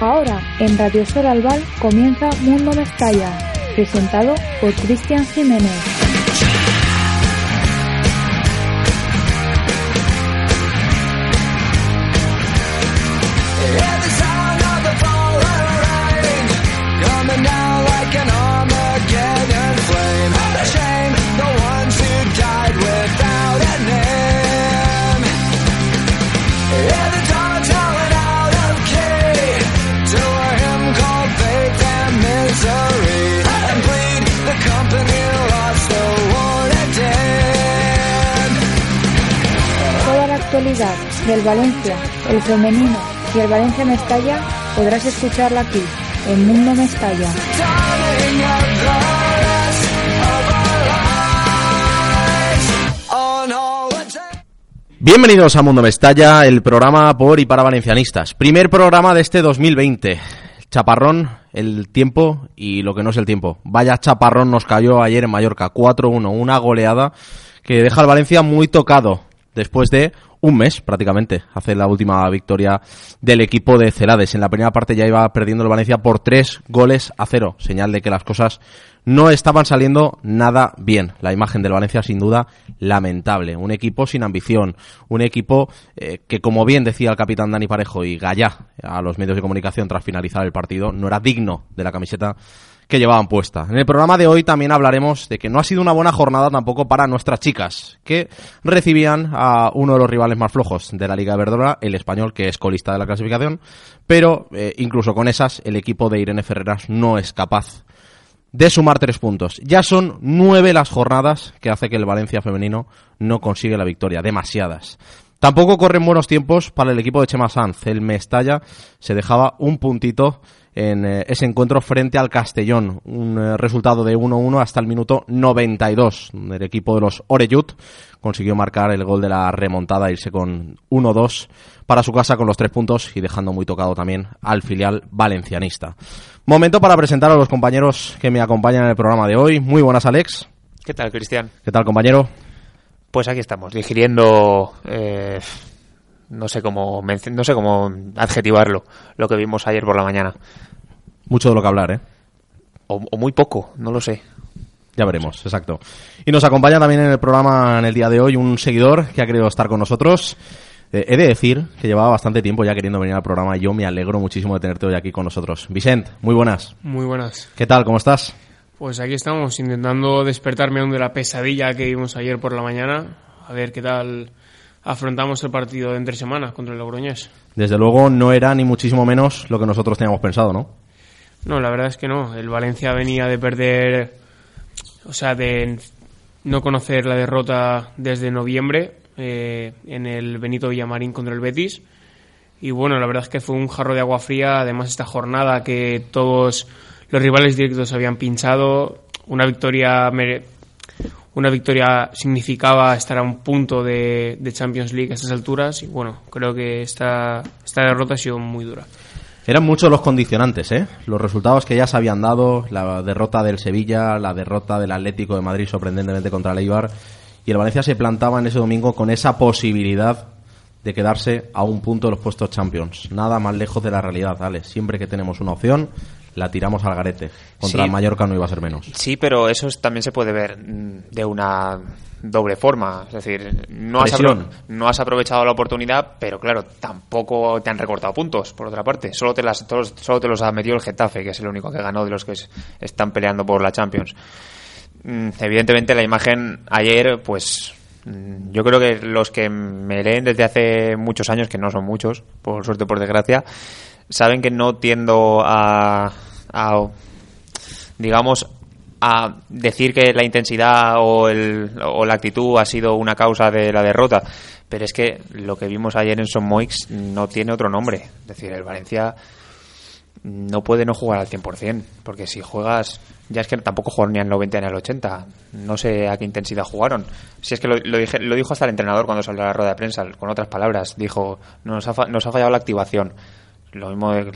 Ahora, en Radio Sol Albal comienza Mundo Mestalla, presentado por Cristian Jiménez. Del Valencia, el femenino y el Valencia Mestalla podrás escucharla aquí, en Mundo Mestalla. Bienvenidos a Mundo Mestalla, el programa por y para valencianistas. Primer programa de este 2020. Chaparrón, el tiempo y lo que no es el tiempo. Vaya chaparrón nos cayó ayer en Mallorca, 4-1, una goleada que deja al Valencia muy tocado después de un mes prácticamente. Hace la última victoria del equipo de Celades. En la primera parte ya iba perdiendo el Valencia por tres goles a cero. Señal de que las cosas no estaban saliendo nada bien. La imagen del Valencia sin duda lamentable. Un equipo sin ambición. Un equipo eh, que como bien decía el capitán Dani Parejo y Gallá a los medios de comunicación tras finalizar el partido, no era digno de la camiseta que llevaban puesta. En el programa de hoy también hablaremos de que no ha sido una buena jornada tampoco para nuestras chicas, que recibían a uno de los rivales más flojos de la Liga de Verdora, el español, que es colista de la clasificación, pero eh, incluso con esas el equipo de Irene Ferreras no es capaz de sumar tres puntos. Ya son nueve las jornadas que hace que el Valencia femenino no consigue la victoria, demasiadas. Tampoco corren buenos tiempos para el equipo de Chema Sanz. El Mestalla se dejaba un puntito en eh, ese encuentro frente al Castellón. Un eh, resultado de 1-1 hasta el minuto 92. El equipo de los Oreyut consiguió marcar el gol de la remontada, irse con 1-2 para su casa con los tres puntos y dejando muy tocado también al filial valencianista. Momento para presentar a los compañeros que me acompañan en el programa de hoy. Muy buenas, Alex. ¿Qué tal, Cristian? ¿Qué tal, compañero? Pues aquí estamos, digiriendo, eh, no sé cómo, no sé cómo adjetivarlo, lo que vimos ayer por la mañana. Mucho de lo que hablar, ¿eh? O, o muy poco, no lo sé. Ya veremos, exacto. Y nos acompaña también en el programa en el día de hoy un seguidor que ha querido estar con nosotros. Eh, he de decir que llevaba bastante tiempo ya queriendo venir al programa y yo me alegro muchísimo de tenerte hoy aquí con nosotros. Vicent, muy buenas. Muy buenas. ¿Qué tal? ¿Cómo estás? Pues aquí estamos, intentando despertarme aún de la pesadilla que vimos ayer por la mañana. A ver qué tal afrontamos el partido de entre semana contra el Logroñés. Desde luego no era ni muchísimo menos lo que nosotros teníamos pensado, ¿no? No, la verdad es que no. El Valencia venía de perder, o sea, de no conocer la derrota desde noviembre eh, en el Benito Villamarín contra el Betis. Y bueno, la verdad es que fue un jarro de agua fría. Además, esta jornada que todos los rivales directos habían pinchado, una victoria una victoria significaba estar a un punto de, de Champions League a estas alturas. Y bueno, creo que esta, esta derrota ha sido muy dura. Eran muchos los condicionantes, ¿eh? Los resultados que ya se habían dado, la derrota del Sevilla, la derrota del Atlético de Madrid sorprendentemente contra el Eibar, y el Valencia se plantaba en ese domingo con esa posibilidad de quedarse a un punto de los puestos Champions. Nada más lejos de la realidad, ¿vale? Siempre que tenemos una opción, la tiramos al garete. Contra Sí. el Mallorca no iba a ser menos. Sí, pero eso es- también se puede ver mm, de una doble forma. Es decir, no has, no has aprovechado la oportunidad, pero claro, tampoco te han recortado puntos, por otra parte. Solo te, las, todos- solo te los ha metido el Getafe, que es el único que ganó de los que es- están peleando por la Champions. Mm, Evidentemente la imagen ayer, pues mm, yo creo que los que me leen desde hace muchos años, que no son muchos, por suerte por desgracia, saben que no tiendo a, a digamos, a decir que la intensidad o, el, o la actitud ha sido una causa de la derrota, pero es que lo que vimos ayer en Son Moix no tiene otro nombre. Es decir, el Valencia no puede no jugar al 100%, porque si juegas, ya es que tampoco jugaron ni al 90 ni al 80, no sé a qué intensidad jugaron. Si es que lo, lo, dije, lo dijo hasta el entrenador cuando salió a la rueda de prensa, con otras palabras, dijo, nos ha, nos ha fallado la activación. Lo mismo de,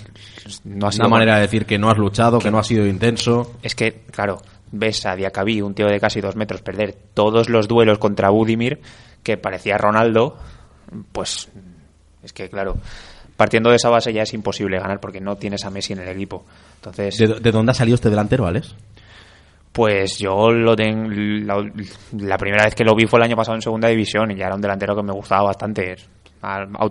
no ha sido una manera de decir que no has luchado, que, que no ha sido intenso. Es que, claro, ves a Diacabí, un tío de casi dos metros, perder todos los duelos contra Budimir, que parecía Ronaldo, pues es que, claro, partiendo de esa base ya es imposible ganar porque no tienes a Messi en el equipo. Entonces, ¿De, de dónde ha salido este delantero, Alex? Pues yo lo tengo. La, la, primera vez que lo vi fue el año pasado en segunda división y ya era un delantero que me gustaba bastante.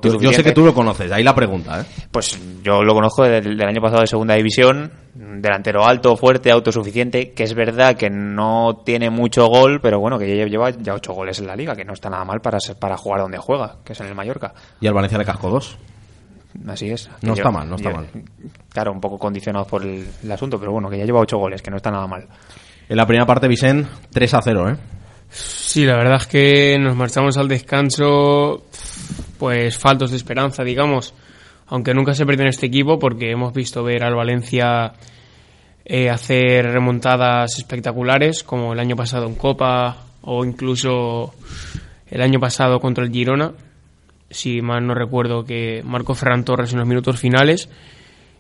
Yo, yo, sé que tú lo conoces, ahí la pregunta. ¿eh? Pues yo lo conozco del, del, año pasado de segunda división. Delantero alto, fuerte, autosuficiente. Que es verdad que no tiene mucho gol, pero bueno, que ya lleva ya ocho goles en la liga, que no está nada mal para, para jugar donde juega, que es en el Mallorca. Y al Valencia le cascó dos. Así es. No está mal, no está mal. Claro, un poco condicionado por el, el, asunto, pero bueno, que ya lleva ocho goles, que no está nada mal. En la primera parte, Vicente, 3 a 0, ¿eh? Sí, la verdad es que nos marchamos al descanso, pues faltos de esperanza, digamos. Aunque nunca se perdió en este equipo, porque hemos visto ver al Valencia eh, hacer remontadas espectaculares, como el año pasado en Copa o incluso el año pasado contra el Girona si mal no recuerdo, que marcó Ferran Torres en los minutos finales.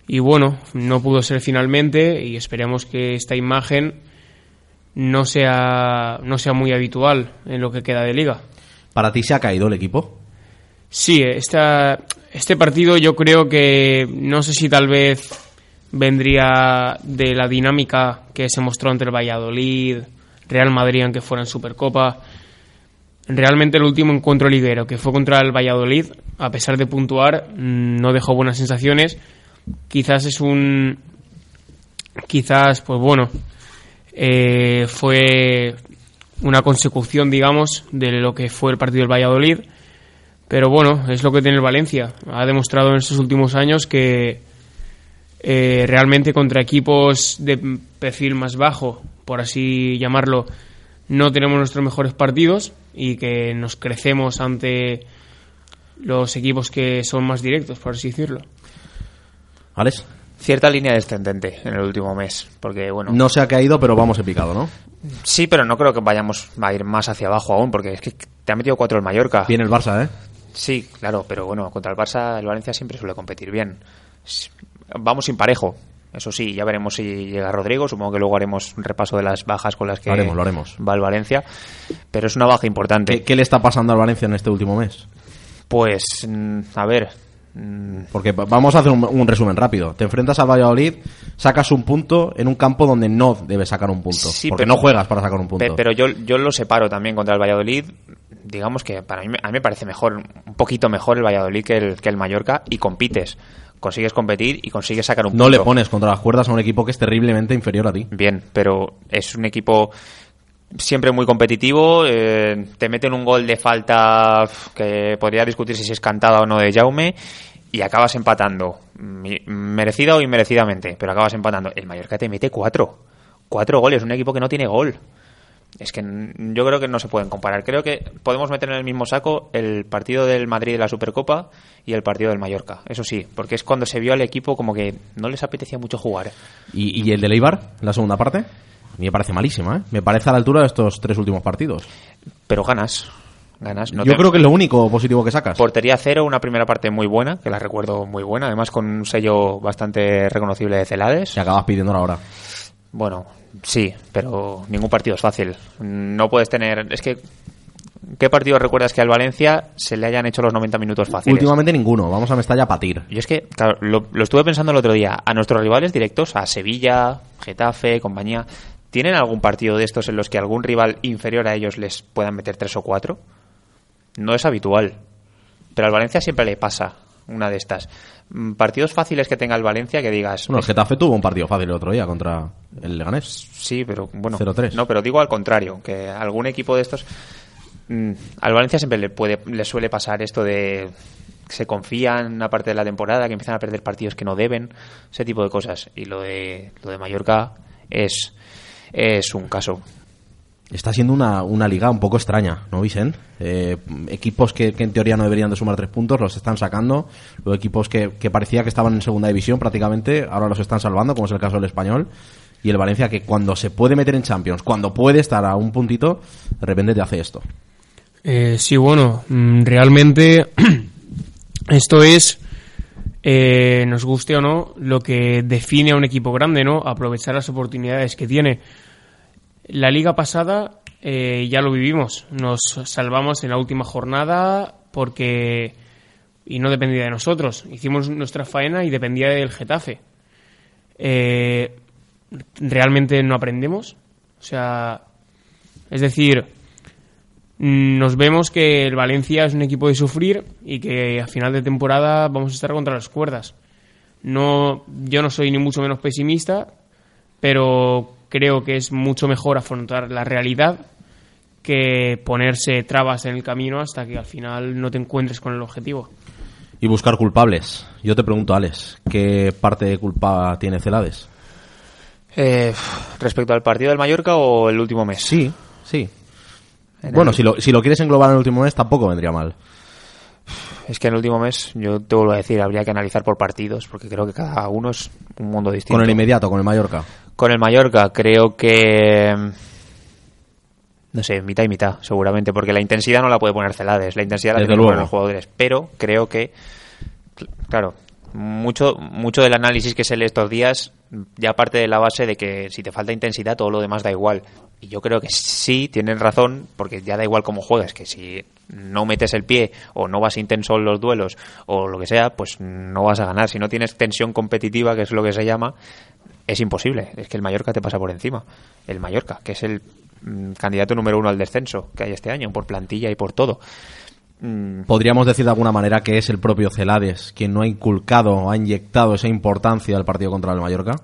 Y bueno, no pudo ser finalmente y esperemos que esta imagen no sea, no sea muy habitual en lo que queda de liga. ¿Para ti se ha caído el equipo? Sí, esta, este partido yo creo que no sé si tal vez vendría de la dinámica que se mostró ante el Valladolid, Real Madrid, aunque fuera en Supercopa realmente el último encuentro liguero, que fue contra el Valladolid, a pesar de puntuar, mm, no dejó buenas sensaciones. Quizás es un. Quizás, pues bueno, eh, fue una consecución, digamos, de lo que fue el partido del Valladolid. Pero bueno, es lo que tiene el Valencia. Ha demostrado en estos últimos años que eh, realmente contra equipos de perfil más bajo, por así llamarlo, no tenemos nuestros mejores partidos y que nos crecemos ante los equipos que son más directos, por así decirlo. ¿Alex? Cierta línea descendente en el último mes, porque bueno... No se ha caído, pero vamos en picado, ¿no? Sí, pero no creo que vayamos a ir más hacia abajo aún, porque es que te ha metido cuatro el Mallorca. Viene el Barça, ¿eh? Sí, claro, pero bueno, contra el Barça el Valencia siempre suele competir bien. Vamos sin parejo, eso sí, ya veremos si llega Rodrigo. Supongo que luego haremos un repaso de las bajas con las que lo haremos, lo haremos. va el Valencia. Pero es una baja importante. ¿Qué, ¿Qué, le está pasando al Valencia en este último mes? Pues, a ver. Porque vamos a hacer un, un, resumen rápido. Te enfrentas a Valladolid, sacas un punto en un campo donde no debes sacar un punto. Sí, porque pero, no juegas para sacar un punto. Pero yo, yo lo separo también contra el Valladolid. Digamos que para mí, a mí me parece mejor, un poquito mejor el Valladolid que el, que el Mallorca y compites consigues competir y consigues sacar un no punto. le pones contra las cuerdas a un equipo que es terriblemente inferior a ti. Bien, pero es un equipo siempre muy competitivo. Eh, te meten un gol de falta que podría discutirse si es cantada o no de Jaume y acabas empatando. Merecida o inmerecidamente, pero acabas empatando. El Mallorca te mete cuatro. Cuatro goles, un equipo que no tiene gol es que yo creo que no se pueden comparar. Creo que podemos meter en el mismo saco el partido del Madrid de la Supercopa y el partido del Mallorca. Eso sí, porque es cuando se vio al equipo como que no les apetecía mucho jugar. ¿Y, y el de Leibar, la segunda parte? A mí me parece malísima, ¿eh? Me parece a la altura de estos tres últimos partidos. Pero ganas. Ganas. No Yo te... creo que es lo único positivo que sacas. Portería cero, una primera parte muy buena, que la recuerdo muy buena, además con un sello bastante reconocible de Celades. Y acabas pidiendo ahora. Bueno, sí, pero ningún partido es fácil. No puedes tener. Es que. ¿Qué partido recuerdas que al Valencia se le hayan hecho los 90 minutos fáciles? Últimamente ninguno. Vamos a Mestalla a patir. Y es que, claro, lo, lo, estuve pensando el otro día. A nuestros rivales directos, a Sevilla, Getafe, compañía, ¿tienen algún partido de estos en los que algún rival inferior a ellos les puedan meter tres o cuatro? No es habitual. Pero al Valencia siempre le pasa una de estas. Partidos fáciles que tenga el Valencia que digas. Bueno, el Getafe tuvo un partido fácil el otro día contra el Leganés. Sí, pero bueno. 0-3. No, pero digo al contrario, que algún equipo de estos. Mmm, al Valencia siempre le, puede, le suele pasar esto de. Se confían una parte de la temporada, que empiezan a perder partidos que no deben, ese tipo de cosas. Y lo de, lo de Mallorca es, es un caso. Está siendo una, una liga un poco extraña, ¿no, Vicen? Eh, equipos que, en teoría no deberían de sumar tres puntos los están sacando. Los equipos que, que parecía que estaban en segunda división prácticamente, ahora los están salvando, como es el caso del español. Y el Valencia que cuando se puede meter en Champions, cuando puede estar a un puntito, de repente te hace esto. Eh, sí, bueno, mm, realmente esto es, eh, nos guste o no, lo que define a un equipo grande, ¿no? Aprovechar las oportunidades que tiene. La liga pasada eh, ya lo vivimos, nos salvamos en la última jornada porque y no dependía de nosotros. Hicimos nuestra faena y dependía del Getafe. Eh, realmente no aprendemos. O sea, es decir, nos vemos que el Valencia es un equipo de sufrir y que a final de temporada vamos a estar contra las cuerdas. No, yo no soy ni mucho menos pesimista, pero creo que es mucho mejor afrontar la realidad que ponerse trabas en el camino hasta que al final no te encuentres con el objetivo. Y buscar culpables. Yo te pregunto, Alex, ¿qué parte de culpa tiene Celades? Eh, ¿Respecto al partido del Mallorca o el último mes? Sí, sí. En Bueno, el- si lo, si lo quieres englobar en el último mes, tampoco vendría mal. Es que en el último mes, yo te vuelvo a decir, habría que analizar por partidos, porque creo que cada uno es un mundo distinto. Con el inmediato, con el Mallorca. Con el Mallorca creo que... No sé, mitad y mitad, seguramente, porque la intensidad no la puede poner Celades, la intensidad la tienen que los jugadores. Pero creo que, cl- claro, mucho, mucho del análisis que se lee estos días ya parte de la base de que si te falta intensidad todo lo demás da igual. Y yo creo que sí tienen razón, porque ya da igual cómo juegues, que si no metes el pie o no vas intenso en los duelos o lo que sea, pues no vas a ganar. Si no tienes tensión competitiva, que es lo que se llama, es imposible. Es que el Mallorca te pasa por encima. El Mallorca, que es el mm, candidato número uno al descenso que hay este año, por plantilla y por todo. Mm, Podríamos decir de alguna manera que es el propio Celades quien no ha inculcado o ha inyectado esa importancia al partido contra el Mallorca.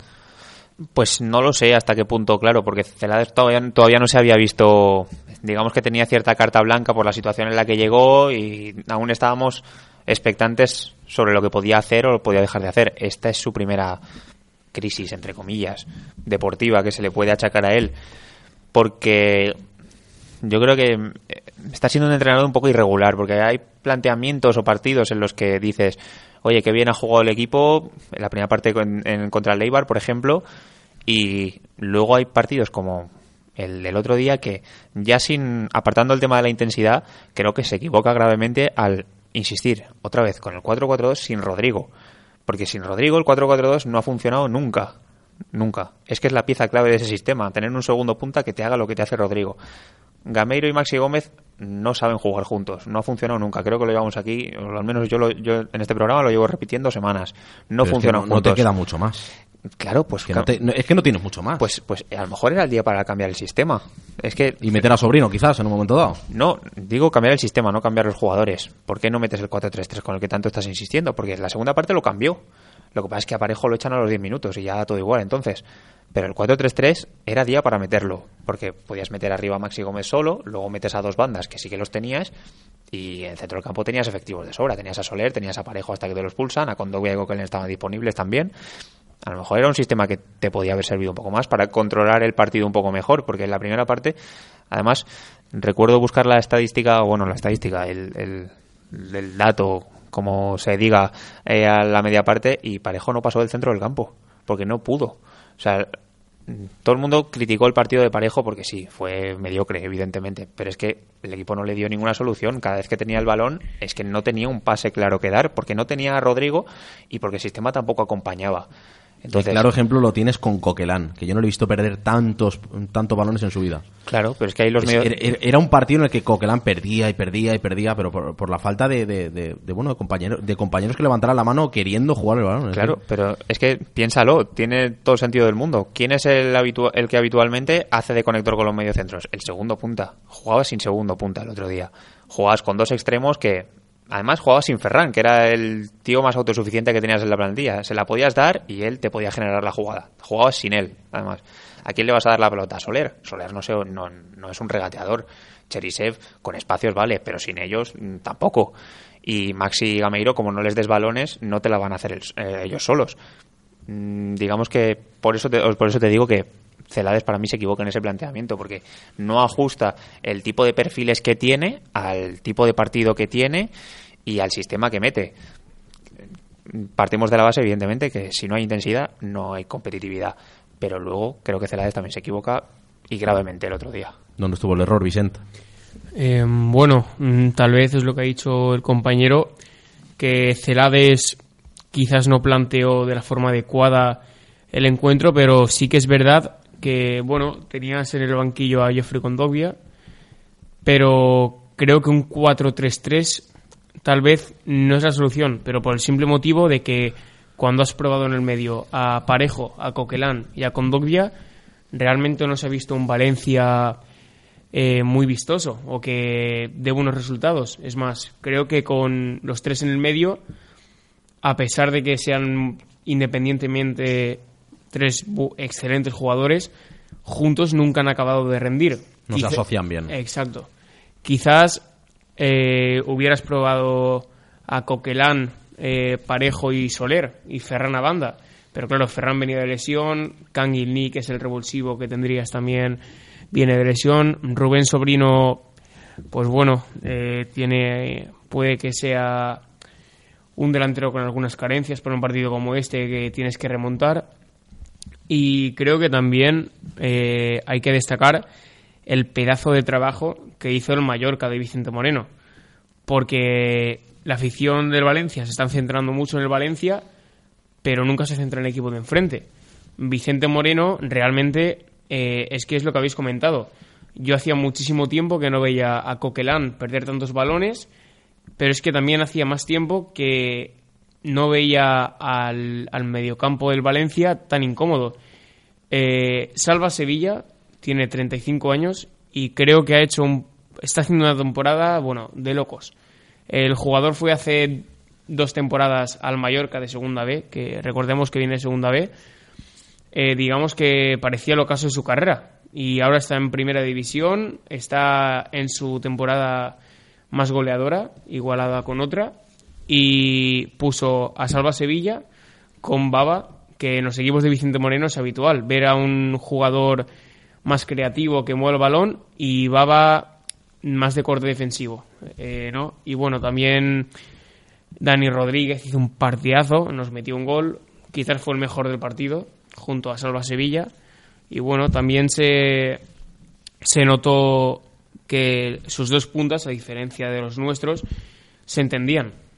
Pues no lo sé hasta qué punto, claro, porque Celades todavía, todavía no se había visto, digamos que tenía cierta carta blanca por la situación en la que llegó y aún estábamos expectantes sobre lo que podía hacer o lo podía dejar de hacer. Esta es su primera crisis, entre comillas, deportiva que se le puede achacar a él, porque yo creo que eh, está siendo un entrenador un poco irregular, porque hay planteamientos o partidos en los que dices, oye, que bien ha jugado el equipo, en la primera parte en, contra el Eibar, por ejemplo, y luego hay partidos como el del otro día que ya sin apartando el tema de la intensidad, creo que se equivoca gravemente al insistir otra vez con el 4-4-2 sin Rodrigo, porque sin Rodrigo el 4-4-2 no ha funcionado nunca. Nunca. Es que es la pieza clave de ese sistema, tener un segundo punta que te haga lo que te hace Rodrigo. Gameiro y Maxi Gómez no saben jugar juntos, no ha funcionado nunca. Creo que lo llevamos aquí, o al menos yo, lo- yo en este programa lo llevo repitiendo semanas. No Pero es que funcionan no, te queda mucho más. Claro, pues, Que no claro. te- no- es que no tienes mucho más. pues pues a lo mejor era el día para cambiar el sistema. Es que y meter a Sobrino, quizás, en un momento dado. no, digo cambiar el sistema, no cambiar los jugadores. ¿Por qué no metes el 4-3-3 con el que tanto estás insistiendo? Porque la segunda parte lo cambió. Lo que pasa es que a Parejo lo echan a los 10 minutos y ya da todo igual entonces. Pero el 4-3-3 era día para meterlo, porque podías meter arriba a Maxi Gómez solo, luego metes a dos bandas que sí que los tenías, y en el centro del campo tenías efectivos de sobra. Tenías a Soler, tenías a hasta que te los pulsan, a Condovia y Coquelin estaban disponibles también. A lo mejor era un sistema que te podía haber servido un poco más para controlar el partido un poco mejor, porque en la primera parte, además, recuerdo buscar la estadística, bueno, la estadística, el, el dato, como se diga, eh, a la media parte, y Parejo no pasó del centro del campo, porque no pudo. O sea, todo el mundo criticó el partido de Parejo porque sí, fue mediocre, evidentemente, pero es que el equipo no le dio ninguna solución. Cada vez que tenía el balón, es que no tenía un pase claro que dar, porque no tenía a Rodrigo y porque el sistema tampoco acompañaba. Entonces, claro ejemplo lo tienes con Coquelán, que yo no le he visto perder tantos, tantos balones en su vida. claro, pero es que ahí los medios... era, un partido en el que Coquelán perdía y perdía y perdía, pero por, por la falta de, de, de- de, bueno de compañeros de compañeros que levantaran la mano queriendo jugar el balón. Claro, decir, pero es que piénsalo, tiene todo el sentido del mundo. ¿Quién es el, habitu- el que habitualmente hace de conector con los mediocentros? El segundo punta. Jugabas sin segundo punta el otro día. Jugabas con dos extremos que, además, jugabas sin Ferran, que era el tío más autosuficiente que tenías en la plantilla. Se la podías dar y él te podía generar la jugada. Jugabas sin él, además. ¿A quién le vas a dar la pelota? ¿A Soler? Soler no, no, no es un regateador. Cherisev con espacios vale, pero sin ellos mm, tampoco. Y Maxi y Gameiro, como no les des balones, no te la van a hacer eh, ellos solos. Mm, digamos que por eso, por eso te digo que Celades para mí se equivoca en ese planteamiento porque no ajusta el tipo de perfiles que tiene al tipo de partido que tiene y al sistema que mete. Partimos de la base, evidentemente, que si no hay intensidad, no hay competitividad. Pero luego creo que Celades también se equivoca y gravemente el otro día. ¿Dónde estuvo el error, Vicente? Eh, bueno, mm, tal vez es lo que ha dicho el compañero, que Celades quizás no planteó de la forma adecuada el encuentro, pero sí que es verdad que, bueno, tenías en el banquillo a Jeffrey Condovia, pero creo que un 4-3-3 tal vez no es la solución, pero por el simple motivo de que cuando has probado en el medio a Parejo, a Coquelán y a Condovia, realmente no se ha visto un Valencia eh, muy vistoso o que dé buenos resultados. Es más, creo que con los tres en el medio, a pesar de que sean independientemente tres excelentes jugadores, juntos nunca han acabado de rendir. No se asocian bien. Exacto. Quizás eh, hubieras probado a Coquelán, eh, Parejo y Soler y Ferran a banda. Pero claro, Ferran venía de lesión, Kangin que es el revulsivo que tendrías también, viene de lesión. Rubén Sobrino, pues bueno, eh, tiene puede que sea un delantero con algunas carencias para un partido como este que tienes que remontar. Y creo que también hay que destacar el pedazo de trabajo que hizo el Mallorca de Vicente Moreno. Porque la afición del Valencia se está centrando mucho en el Valencia, pero nunca se centra en el equipo de enfrente. Vicente Moreno realmente eh, es que es lo que habéis comentado. Yo hacía muchísimo tiempo que no veía a Coquelán perder tantos balones, pero es que también hacía más tiempo que no veía al, al mediocampo del Valencia tan incómodo. Eh, Salva Sevilla tiene 35 años y creo que ha hecho un, está haciendo una temporada, bueno, de locos. El jugador fue hace dos temporadas al Mallorca de Segunda B, que recordemos que viene de Segunda B, eh, digamos que parecía el ocaso de su carrera. Y ahora está en Primera División, está en su temporada más goleadora, igualada con otra, y puso a Salva Sevilla con Baba, que en los equipos de Vicente Moreno es habitual, ver a un jugador más creativo que mueve el balón y Baba más de corte defensivo. Eh, ¿no? Y bueno, también Dani Rodríguez hizo un partidazo, nos metió un gol, quizás fue el mejor del partido, junto a Salva Sevilla. Y bueno, también se, se notó que sus dos puntas, a diferencia de los nuestros, se entendían.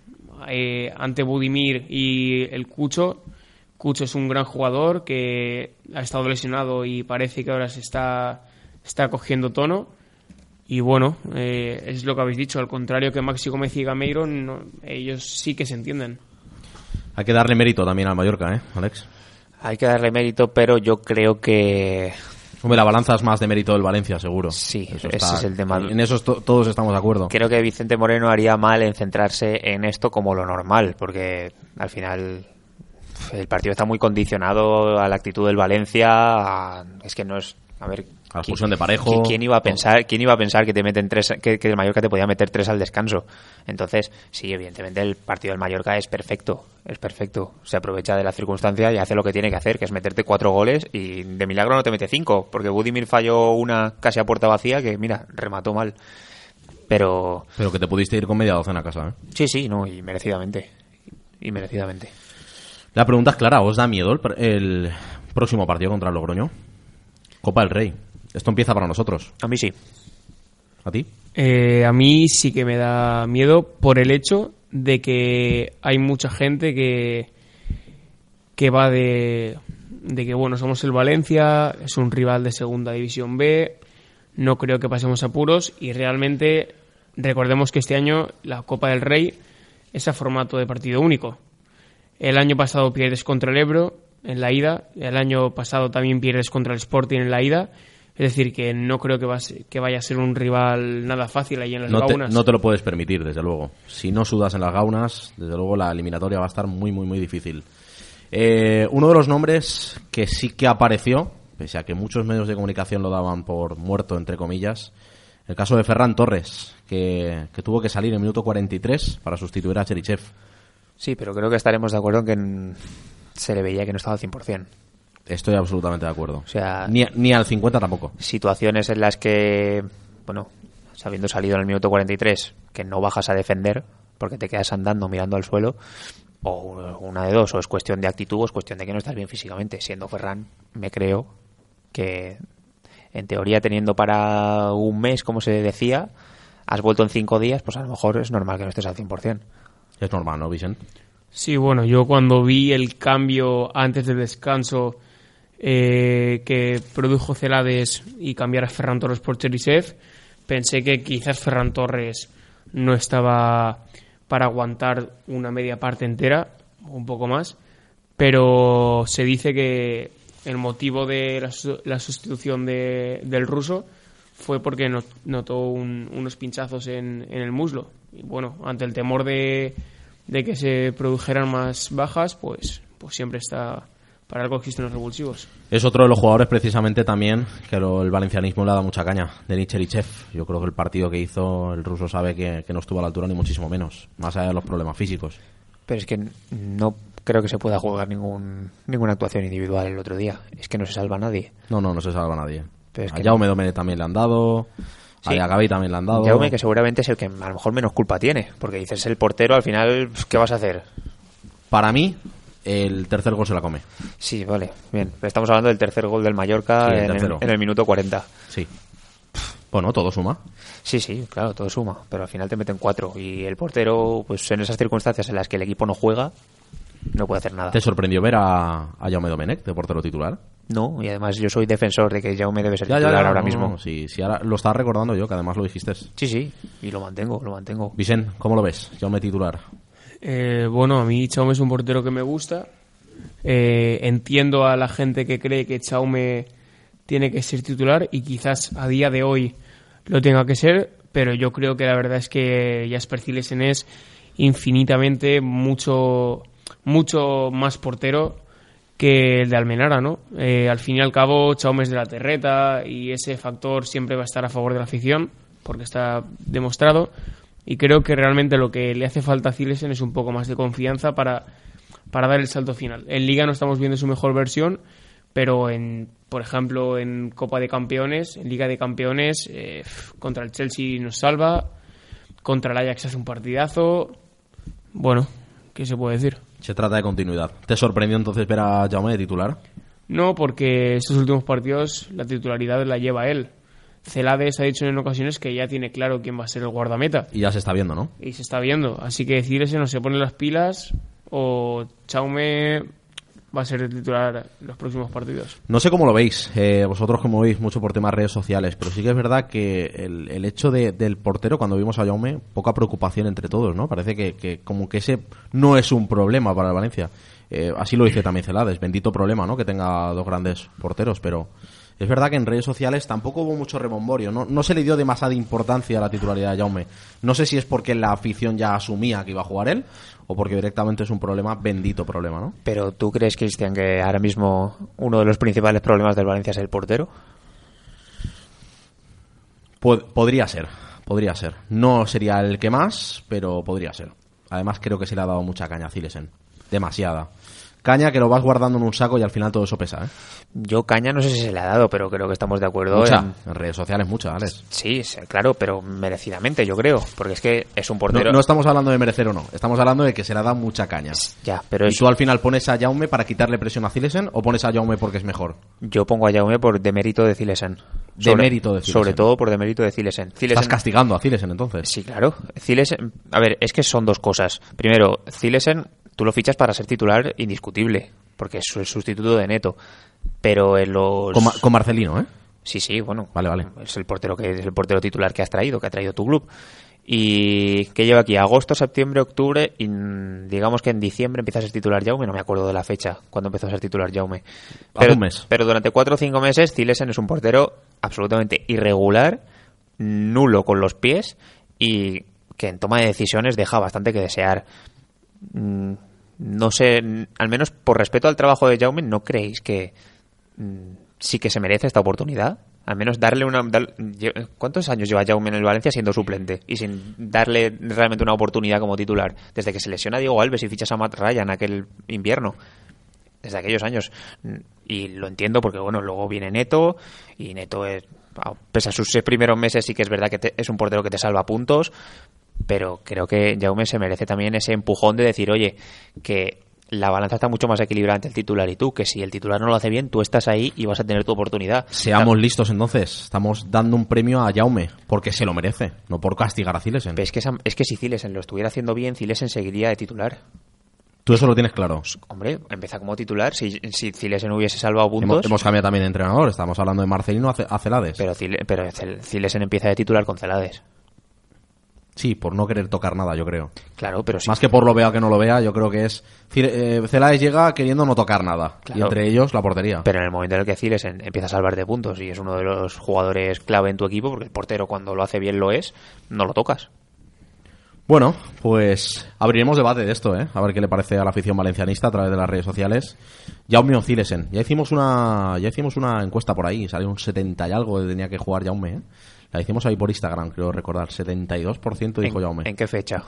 Eh, ante Budimir y el Cucho, Cucho es un gran jugador que ha estado lesionado y parece que ahora se está, está cogiendo tono. Y bueno, eh, es lo que habéis dicho, al contrario que Maxi Gómez y Gameiro, ellos sí que se entienden. Hay que darle mérito también al Mallorca, ¿eh, Alex? Hay que darle mérito, pero yo creo que... Hombre, la balanza es más de mérito del Valencia, seguro. Sí, ese es el tema. En eso todos estamos de acuerdo. Creo que Vicente Moreno haría mal en centrarse en esto como lo normal, porque al final el partido está muy condicionado a la actitud del Valencia. es que no es. A ver. A la expulsión de parejo. ¿quién, iba a pensar, ¿Quién iba a pensar que te meten tres, que, el Mallorca te podía meter tres al descanso? Entonces, sí, evidentemente el partido del Mallorca es perfecto. Es perfecto. Se aprovecha de la circunstancia y hace lo que tiene que hacer, que es meterte cuatro goles y de milagro no te mete cinco, porque Budimir falló una casi a puerta vacía que, mira, remató mal. Pero. Pero que te pudiste ir con media docena a casa, ¿eh? Sí, sí, no, y merecidamente. Y merecidamente. La pregunta es clara, ¿os da miedo el, próximo partido contra el Logroño? Copa del Rey. Esto empieza para nosotros. A mí sí. ¿A ti? Eh, a mí sí que me da miedo por el hecho de que hay mucha gente que, que va de, de que, bueno, somos el Valencia, es un rival de Segunda División B, no creo que pasemos apuros y realmente recordemos que este año la Copa del Rey es a formato de partido único. El año pasado pierdes contra el Ebro en la ida. El año pasado también pierdes contra el Sporting en la ida. Es decir, que no creo que, que vaya a ser un rival nada fácil ahí en las no gaunas. no te lo puedes permitir, desde luego. Si no sudas en las gaunas, desde luego la eliminatoria va a estar muy, muy, muy difícil. Eh, uno de los nombres que sí que apareció, pese a que muchos medios de comunicación lo daban por muerto, entre comillas, el caso de Ferran Torres, que, que tuvo que salir en el minuto 43 para sustituir a Cherichev. Sí, pero creo que estaremos de acuerdo en que se le veía que no estaba al 100%. Estoy absolutamente de acuerdo. O sea, Ni, ni al 50 tampoco. situaciones en las que, bueno, habiendo salido en el minuto 43, que no bajas a defender porque te quedas andando mirando al suelo, o una de dos, o es cuestión de actitud o es cuestión de que no estás bien físicamente. Siendo Ferran, me creo que, en teoría, teniendo para un mes, como se decía, has vuelto en cinco días, pues a lo mejor es normal que no estés al 100%. Es normal, ¿no, Vicente? Sí, bueno, yo cuando vi el cambio antes del descanso eh, que produjo Celades y cambiar a Ferran Torres por Cherisev, pensé que quizás Ferran Torres no estaba para aguantar una media parte entera, un poco más, pero se dice que el motivo de la, su- la sustitución de- del ruso fue porque no- notó un- unos pinchazos en, en el muslo. Y bueno, ante el temor de, de que se produjeran más bajas, pues, pues siempre está. Para algo existen los revulsivos. Es otro de los jugadores precisamente también que lo- el valencianismo le ha dado mucha caña, Denis Cherichev. Yo creo que el partido que hizo el ruso sabe que, que no estuvo a la altura ni muchísimo menos, más allá de los problemas físicos. Pero es que no creo que se pueda jugar ningún, ninguna actuación individual el otro día. Es que no se salva nadie. No, no, no se salva nadie. Pero es a que Jaume Domene también le han dado, Sí. a Yagabi también le han dado. Jaume, que seguramente es el que a lo mejor menos culpa tiene. Porque dices el portero, al final, ¿qué vas a hacer? Para mí, el tercer gol se la come. Sí, vale, bien. Estamos hablando del tercer gol del Mallorca Sí, el en, el, tercero. en el minuto 40. Sí. Bueno, todo suma. Sí, sí, claro, todo suma. Pero al final te meten cuatro. Y el portero, pues en esas circunstancias en las que el equipo no juega, no puede hacer nada. ¿Te sorprendió ver a, a Jaume Domenech de portero titular? No, y además yo soy defensor de que Jaume debe ser Ya, ya, titular ya, ahora no, mismo. no, sí, sí, ahora lo estaba recordando yo, que además lo dijiste. Sí, sí, y lo mantengo, lo mantengo. Vicente, ¿cómo lo ves? Jaume titular. Eh, bueno, a mí Chaume es un portero que me gusta. Eh, entiendo a la gente que cree que Chaume tiene que ser titular y quizás a día de hoy lo tenga que ser, pero yo creo que la verdad es que Jasper Cilesen es infinitamente mucho, mucho más portero que el de Almenara, ¿no? Eh, al fin y al cabo, Chaume es de la terreta y ese factor siempre va a estar a favor de la afición, porque está demostrado. Y creo que realmente lo que le hace falta a Cilesen es un poco más de confianza para, para dar el salto final. En Liga no estamos viendo su mejor versión, pero en, por ejemplo, en Copa de Campeones, en Liga de Campeones, eh, contra el Chelsea nos salva, contra el Ajax hace un partidazo. Bueno, ¿qué se puede decir? Se trata de continuidad. ¿Te sorprendió entonces ver a Jaume de titular? No, porque estos últimos partidos la titularidad la lleva él. Celades ha dicho en ocasiones que ya tiene claro quién va a ser el guardameta Y ya se está viendo, ¿no? y se está viendo. Así que decirse no se pone las pilas o Chaume va a ser el titular en los próximos partidos. No sé cómo lo veis, eh, vosotros como veis mucho por temas redes sociales, pero sí que es verdad que el, el hecho de- del portero, cuando vimos a Jaume, poca preocupación entre todos, ¿no? Parece que, que como que ese no es un problema para el Valencia. Eh, así lo dice también Celades, bendito problema, ¿no? Que tenga dos grandes porteros, pero es verdad que en redes sociales tampoco hubo mucho rebomborio, no, no se le dio demasiada importancia a la titularidad de Jaume. No sé si es porque la afición ya asumía que iba a jugar él o porque directamente es un problema, bendito problema, ¿no? Pero ¿tú crees, Cristian, que ahora mismo uno de los principales problemas del Valencia es el portero? Pod- podría ser, podría ser. No sería el que más, pero podría ser. Además creo que se le ha dado mucha caña a Cilesen. Demasiada. Caña que lo vas guardando en un saco y al final todo eso pesa, ¿eh? Yo caña no sé si se le ha dado, pero creo que estamos de acuerdo Mucha. en... En redes sociales mucha, Alex. Sí, claro, pero merecidamente, yo creo. Porque es que es un portero... no estamos hablando de merecer o no. Estamos hablando de que se le ha dado mucha caña. Ya, pero ¿Y tú al final pones a Jaume para quitarle presión a Cilesen o pones a Jaume porque es mejor? Yo pongo a Jaume por demérito de Cilesen. Demérito de Cilesen. Sobre todo por demérito de Cilesen. Estás castigando a Cilesen entonces. Sí, claro. Cilesen, a ver, es que son dos cosas. Primero, Cilesen, tú lo fichas para ser titular indiscutible, porque es el sustituto de Neto. Pero en los Con, Ma- con Marcelino, ¿eh? Sí, sí, bueno. Vale, vale. Es el portero que es el portero titular que has traído, que ha traído tu club. Y que lleva aquí agosto, septiembre, octubre y digamos que en diciembre empieza a ser titular Jaume, no me acuerdo de la fecha cuando empezó a ser titular Jaume. Pero, un mes. pero durante cuatro o cinco meses Cilesen es un portero absolutamente irregular, nulo con los pies y que en toma de decisiones deja bastante que desear. Mm, No sé, al menos por respeto al trabajo de Jaume, ¿no creéis que mm, sí que se merece esta oportunidad? Al menos darle una... ¿Cuántos años lleva Jaume en el Valencia siendo suplente? Y sin darle realmente una oportunidad como titular. Desde que se lesiona Diego Alves y fichas a Matt Ryan aquel invierno. desde aquellos años. Y lo entiendo porque, bueno, luego viene Neto y Neto, es, pese a sus seis primeros meses, sí que es verdad que es un portero que te salva puntos, pero creo que Jaume se merece también ese empujón de decir, oye, que la balanza está mucho más equilibrada entre el titular y tú, que si el titular no lo hace bien, tú estás ahí y vas a tener tu oportunidad. Seamos listos entonces, estamos dando un premio a Jaume, porque se lo merece, no por castigar a Cilesen. es, que, es que si Cilesen lo estuviera haciendo bien, Cilesen seguiría de titular. ¿Tú eso lo tienes claro? Pues, hombre, empieza como titular. Si, si Cilesen hubiese salvado puntos. Hemos, cambiado también de entrenador. Estamos hablando de Marcelino a Celades. Pero, pero Cilesen empieza de titular con Celades. Sí, por no querer tocar nada, yo creo. Claro, pero Más que por lo vea que no lo vea, yo creo que es. Eh, Celades llega queriendo no tocar nada. Y entre ellos la portería. Pero en el momento en el que Ciles empieza a salvar de puntos y es uno de los jugadores clave en tu equipo, porque el portero cuando lo hace bien lo es, no lo tocas. Bueno, pues abriremos debate de esto, ¿eh? A ver qué le parece a la afición valencianista a través de las redes sociales. Jaume o Cilesen. Ya hicimos una, ya hicimos una encuesta por ahí, salió un 70 y algo tenía que jugar Jaume, ¿eh? La hicimos ahí por Instagram, creo recordar. 72% dijo ¿En, Jaume. ¿En qué fecha?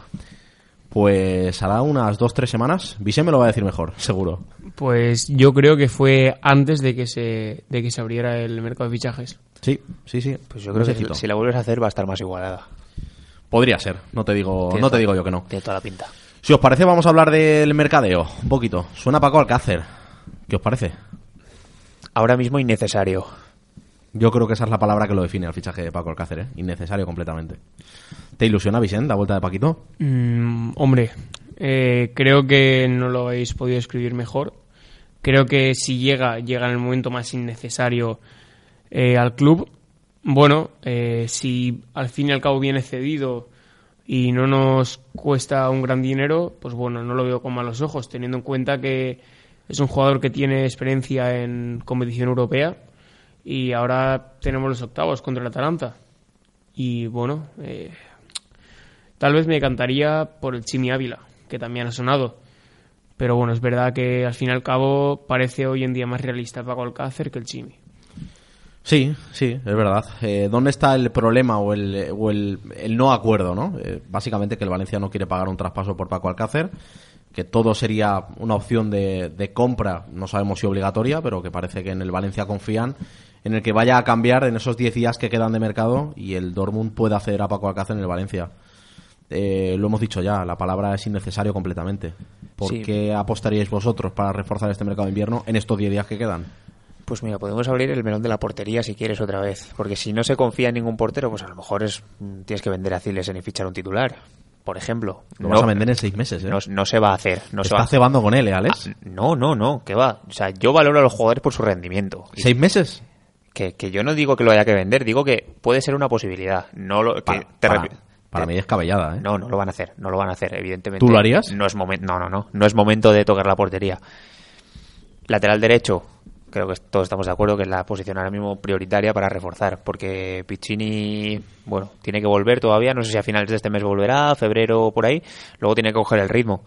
Pues hará unas dos, tres semanas. Vise me lo va a decir mejor, seguro. Pues yo creo que fue antes de que se, de que se abriera el mercado de fichajes. Sí, sí, sí. Pues yo creo que si la vuelves a hacer va a estar más igualada. Podría ser, no te digo, no te digo yo que no. Tiene toda la pinta. Si os parece, vamos a hablar del mercadeo, un poquito. Suena Paco Alcácer. ¿Qué os parece? Ahora mismo innecesario. Yo creo que esa es la palabra que lo define al fichaje de Paco Alcácer, ¿eh? Innecesario completamente. ¿Te ilusiona, Vicente, la vuelta de Paquito? Mm, hombre, eh, creo que no lo habéis podido escribir mejor. Creo que si llega, llega en el momento más innecesario eh, al club bueno, eh, si al fin y al cabo viene cedido y no nos cuesta un gran dinero, pues bueno, no lo veo con malos ojos, teniendo en cuenta que es un jugador que tiene experiencia en competición europea y ahora tenemos los octavos contra el Atalanta. Y bueno, eh, tal vez me encantaría por el Chimi Ávila, que también ha sonado. Pero bueno, es verdad que al fin y al cabo parece hoy en día más realista Paco Alcácer que el Chimi. Sí, sí, es verdad. Eh, ¿Dónde está el problema o el, o el, no acuerdo? ¿no? Eh, básicamente que el Valencia no quiere pagar un traspaso por Paco Alcácer, que todo sería una opción de, de, compra, no sabemos si obligatoria, pero que parece que en el Valencia confían en el que vaya a cambiar en esos 10 días que quedan de mercado y el Dortmund pueda acceder a Paco Alcácer en el Valencia. Eh, lo hemos dicho ya, la palabra es innecesario completamente. ¿Por qué apostaríais vosotros para reforzar este mercado de invierno en estos 10 días que quedan? Pues mira, podemos abrir el melón de la portería si quieres otra vez. Porque si no se confía en ningún portero, pues a lo mejor es mm, tienes que vender a Cilesen y fichar un titular. Por ejemplo. Lo no, vas a vender en seis meses, ¿eh? No, se va a hacer. No Está cebando con él, ¿eh, Alex? Ah, no, no, no, que va. O sea, yo valoro a los jugadores por su rendimiento. ¿Seis meses? Que, que yo no digo que lo haya que vender, digo que puede ser una posibilidad. No lo, que para, para, mí es cabellada, ¿eh? No, no lo van a hacer, no lo van a hacer, evidentemente. ¿Tú lo harías? No es momento, no, no, no, no es momento de tocar la portería. Lateral derecho, creo que todos estamos de acuerdo que es la posición ahora mismo prioritaria para reforzar, porque Piccini, bueno, tiene que volver todavía, no sé si a finales de este mes volverá, febrero o por ahí, luego tiene que coger el ritmo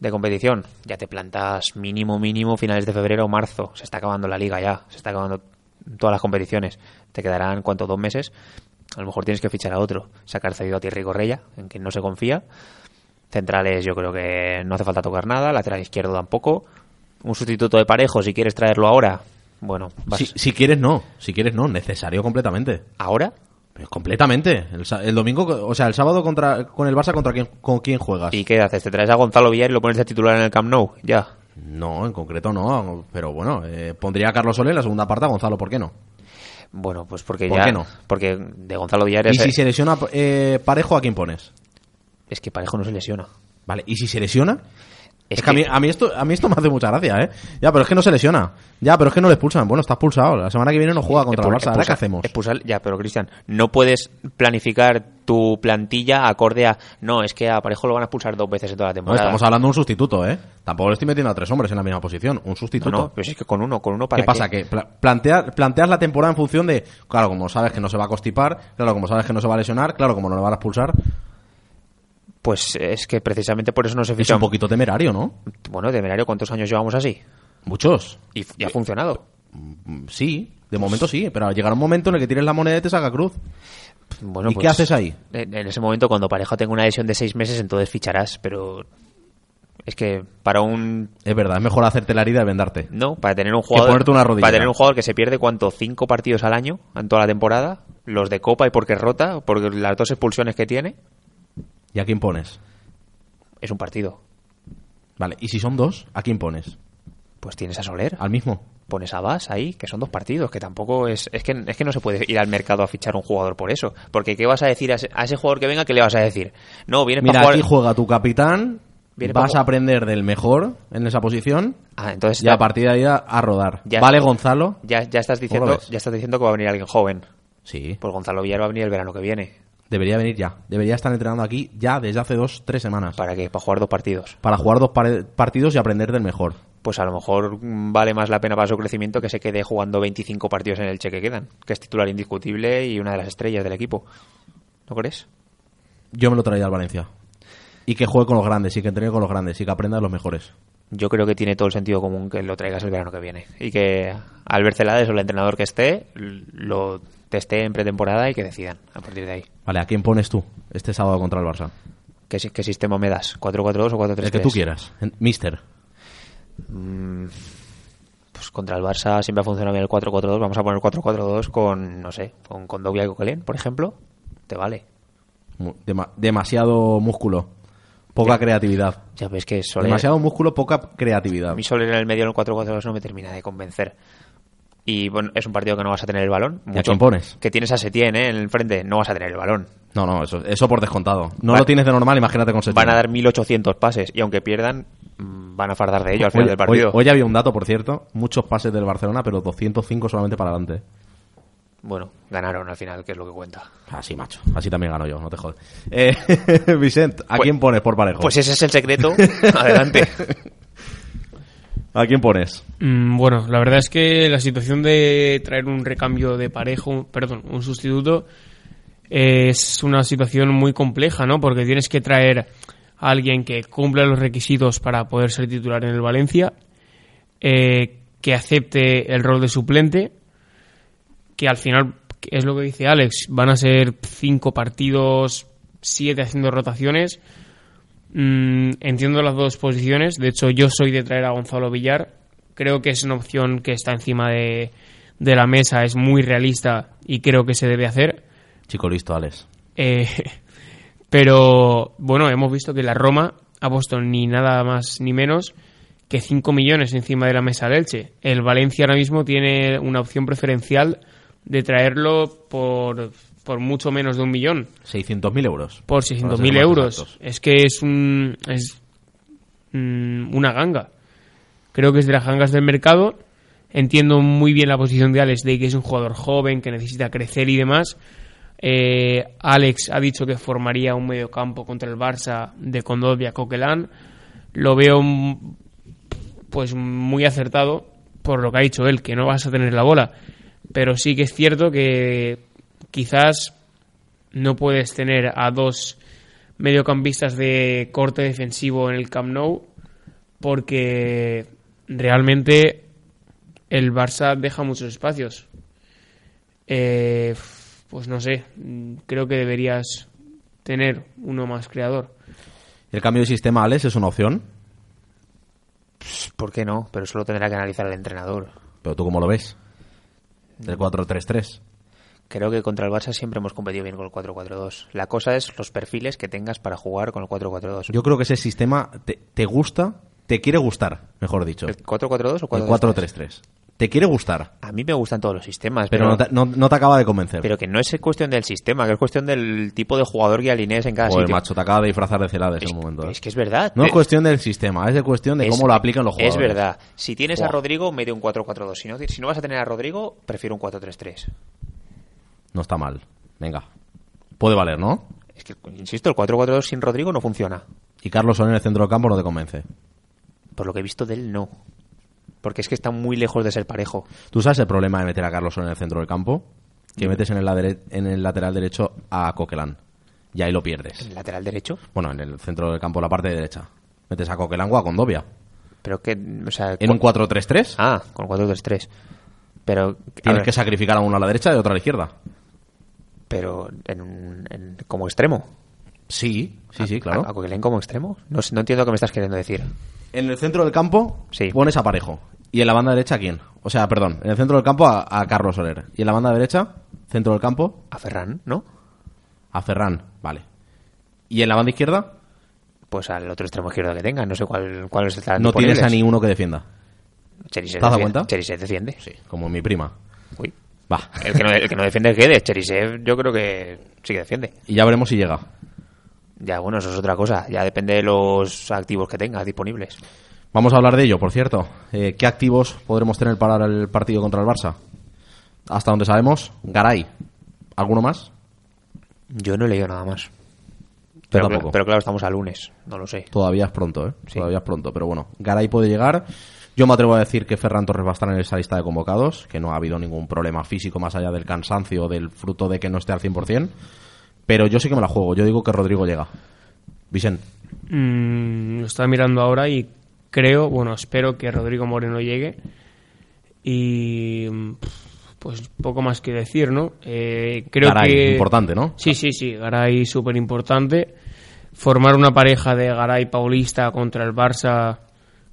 de competición. Ya te plantas mínimo, mínimo finales de febrero o marzo, se está acabando la liga ya, se está acabando todas las competiciones, te quedarán, ¿cuánto? Dos meses, a lo mejor tienes que fichar a otro, sacar cedido a Thierry Correia, en quien no se confía. Centrales yo creo que no hace falta tocar nada, lateral izquierdo tampoco, un sustituto de parejo, si quieres traerlo ahora, bueno. Si, quieres, no. Si quieres, no. Necesario completamente. ¿Ahora? completamente. El, domingo, o sea, el sábado contra, con el Barça, ¿contra quién, con quién juegas? ¿Y qué haces? ¿Te traes a Gonzalo Villar y lo pones de titular en el Camp Nou? Ya. No, en concreto no. Pero bueno, eh, pondría a Carlos Soler en la segunda parte a Gonzalo, ¿por qué no? Bueno, pues porque ¿Por qué no? Porque de Gonzalo Villar ¿Y si se lesiona eh, Parejo, a quién pones? Es que Parejo no se lesiona. Vale, ¿y si se lesiona? Es, que, a, mí, esto, a mí esto me hace mucha gracia, ¿eh? Ya, pero es que no se lesiona. Ya, pero es que no le expulsan. Bueno, está expulsado. La semana que viene no juega contra el Barça. ¿Ahora qué hacemos? Expulsar, ya, pero Cristian, no puedes planificar tu plantilla acorde a... No, es que a Parejo lo van a expulsar dos veces en toda la temporada. No, estamos hablando de un sustituto, ¿eh? Tampoco le estoy metiendo a tres hombres en la misma posición. Un sustituto. No, pero es que con uno, con uno para ¿Qué pasa? Que planteas, planteas la temporada en función de... Claro, como sabes que no se va a constipar. Claro, como sabes que no se va a lesionar. Claro, como no le van a expulsar. Pues es que precisamente por eso no se ficha. Es un poquito temerario, ¿no? Bueno, temerario, ¿cuántos años llevamos así? Muchos. ¿Y, ha funcionado? Mm, sí, de momento sí, pero llegará un momento en el que tires la moneda y te saca cruz. Bueno, ¿Y qué pues, haces ahí? En ese momento, cuando pareja tenga una lesión de seis meses, entonces ficharás, pero Es que para un Es verdad, es mejor hacerte la herida y vendarte. no, para tener un jugador ponerte una rodillera. para tener un jugador que se pierde cuánto cinco partidos al año en toda la temporada, los de Copa y porque rota, porque las dos expulsiones que tiene ¿Y a quién pones? es un partido. Vale, y si son dos, ¿a quién pones? Pues tienes a Soler, ¿Al mismo? pones a Vas ahí, que son dos partidos, que tampoco es es que es que no se puede ir al mercado a fichar un jugador por eso, porque qué vas a decir a ese, a ese jugador que venga, qué le vas a decir? No, viene Mira, para jugar aquí juega tu capitán, vas a aprender del mejor en esa posición Ah, entonces y a partir de ahí a, a rodar. Ya- ¿Vale, Gonzalo? ya, ya estás ¿Cómo diciendo ya estás diciendo que va a venir alguien joven. Sí, Pues Gonzalo Villar va a venir el verano que viene. Debería venir ya. Debería estar entrenando aquí ya desde hace dos, tres semanas. ¿Para qué? Para jugar dos partidos. Para jugar dos partidos y aprender del mejor. Pues a lo mejor vale más la pena para su crecimiento que se quede jugando 25 partidos en el che que quedan, que es titular indiscutible y una de las estrellas del equipo. ¿No crees? Yo me lo traía al Valencia. Y que juegue con los grandes, y que entrene con los grandes, y que aprenda de los mejores. Yo creo que tiene todo el sentido común que lo traigas el verano que viene. Y que Albert Celades o el entrenador que esté lo teste en pretemporada y que decidan a partir de ahí. Vale, ¿a quién pones tú este sábado contra el Barça? ¿Qué, qué sistema me das? ¿4-4-2 o 4-3-3? El que tú quieras. Mister. Pues contra el Barça siempre ha funcionado bien el 4-4-2. Vamos a poner 4-4-2 con, no sé, con Condovia y Coquelin, por ejemplo. Te vale. Dema- demasiado músculo. Poca creatividad. Ya ves que Soler, Demasiado músculo, poca creatividad. mí Soler en el medio en el 4-4-2 no me termina de convencer. Y bueno, es un partido que no vas a tener el balón. ¿Y a quién pones? Que tienes a Setién ¿eh? en el frente, no vas a tener el balón. No, no, eso, eso por descontado. No lo tienes de normal, imagínate con Setién. Van a dar 1800 pases y aunque pierdan, mm, van a fardar de ello al final Hoy, del partido. hoy- hoy había un dato, por cierto. Muchos pases del Barcelona, pero 205 solamente para adelante. Bueno, ganaron al final, que es lo que cuenta. Así, macho. Así también gano yo, no te jodes. Eh, Vicent, ¿a Pues- quién pones por parejo? Pues ese es el secreto. Adelante. ¿A quién pones? Mm, bueno, la verdad es que la situación de traer un recambio de parejo, perdón, un sustituto, es una situación muy compleja, ¿no? Porque tienes que traer a alguien que cumpla los requisitos para poder ser titular en el Valencia, eh, que acepte el rol de suplente, que al final, es lo que dice Alex, van a ser cinco partidos, siete haciendo rotaciones. Mm, entiendo las dos posiciones. De hecho, yo soy de traer a Gonzalo Villar. Creo que es una opción que está encima de, de la mesa, es muy realista y creo que se debe hacer. Chico listo, Alex. Eh, pero bueno, hemos visto que la Roma ha puesto ni nada más ni menos que 5 millones encima de la mesa del Elche. El Valencia ahora mismo tiene una opción preferencial de traerlo por, por mucho menos de un millón, 600.000 euros. por Para ser 600.000 más euros. exactos. Es que es, un, es mm, una ganga. Creo que es de las gangas del mercado. Entiendo muy bien la posición de Alex de que es un jugador joven que necesita crecer y demás. Eh, Alex ha dicho que formaría un mediocampo contra el Barça de Condovia Coquelán. Lo veo mm, pues muy acertado por lo que ha dicho él, que no vas a tener la bola. Pero sí que es cierto que quizás no puedes tener a dos mediocampistas de corte defensivo en el Camp Nou porque realmente el Barça deja muchos espacios. Eh, pues no sé, creo que deberías tener uno más creador. ¿El cambio de sistema, Alex, es una opción? ¿Por qué no? Pero eso lo tendrá que analizar el entrenador. Pero tú cómo lo ves? Del 4-3-3. Creo que contra el Barça siempre hemos competido bien con el 4-4-2. La cosa es los perfiles que tengas para jugar con el 4-4-2. Yo creo que ese sistema te, te gusta, te quiere gustar, mejor dicho. ¿El 4-4-2 o El 4-3-3? 4-3-3. Te quiere gustar, A mí me gustan todos los sistemas, pero pero, no te, no- no te acaba de convencer. pero que no es cuestión del sistema, que es cuestión del tipo de jugador que alinees en cada Joder, sitio. macho, te acaba de disfrazar de celades es, en un momento. ¿eh? es que es verdad. No es Eh, cuestión del sistema, es de cuestión de es- cómo lo aplican los jugadores. Es verdad. Si tienes a Buah. Rodrigo, medio un 4-4-2. Si no, si no vas a tener a Rodrigo, prefiero un 4-3-3. No está mal. Venga. Puede valer, ¿no? Es que, insisto, el 4-4-2 sin Rodrigo no funciona. Y Carlos Son en el centro del campo no te convence. Por lo que he visto de él, no. Porque es que está muy lejos de ser parejo. ¿Tú sabes el problema de meter a Carlos Son en el centro del campo? Que metes en el, en el lateral derecho a Coquelán. Y ahí lo pierdes. El lateral derecho. Bueno, en el centro del campo, la parte derecha. Metes a Coquelán o a Condovia. Pero que, o sea... En un 4-3-3 Ah, con 4-3-3. Pero... tienes ver, que sacrificar a uno a la derecha y otro a la izquierda. Pero en un- en- como extremo. Sí, sí, sí, claro. ¿A, a Coquelin como extremo? No, no entiendo qué me estás queriendo decir. En el centro del campo Sí. pones a Parejo. ¿Y en la banda derecha quién? O sea, perdón, en el centro del campo a, a Carlos Soler. ¿Y en la banda derecha? Centro del campo A Ferran, ¿no? a Ferran. Vale. ¿Y en la banda izquierda? Pues al otro extremo izquierdo que tenga. No sé cuál, cuáles están No tienes a ninguno que defienda. Cherisev ¿Te has dado cuenta? Cherisev defiende. Sí, como mi prima. Uy. Va. El que, no, el que no defiende es. Cherisev yo creo que sí que defiende. Y ya veremos si llega. Ya, bueno, eso es otra cosa. Ya depende de los activos que tenga disponibles. Vamos a hablar de ello, por cierto. Eh, ¿Qué activos podremos tener para el partido contra el Barça? Hasta donde sabemos, Garay. ¿Alguno más? Yo no he leído nada más. Pero, pero claro, estamos a lunes. No lo sé. Todavía es pronto, ¿eh? Sí. Todavía es pronto, pero bueno. Garay puede llegar. Yo me atrevo a decir que Ferran Torres va a estar en esa lista de convocados, que no ha habido ningún problema físico más allá del cansancio o del fruto de que no esté al 100%. Pero yo sí que me la juego. Yo digo que Rodrigo llega. Vicente. Mm, lo estaba mirando ahora y creo, bueno, espero que Rodrigo Moreno llegue. Y pues poco más que decir, ¿no? Eh, creo Garay, que importante, ¿no? Sí, sí, sí, Garay súper importante. Formar una pareja de Garay Paulista contra el Barça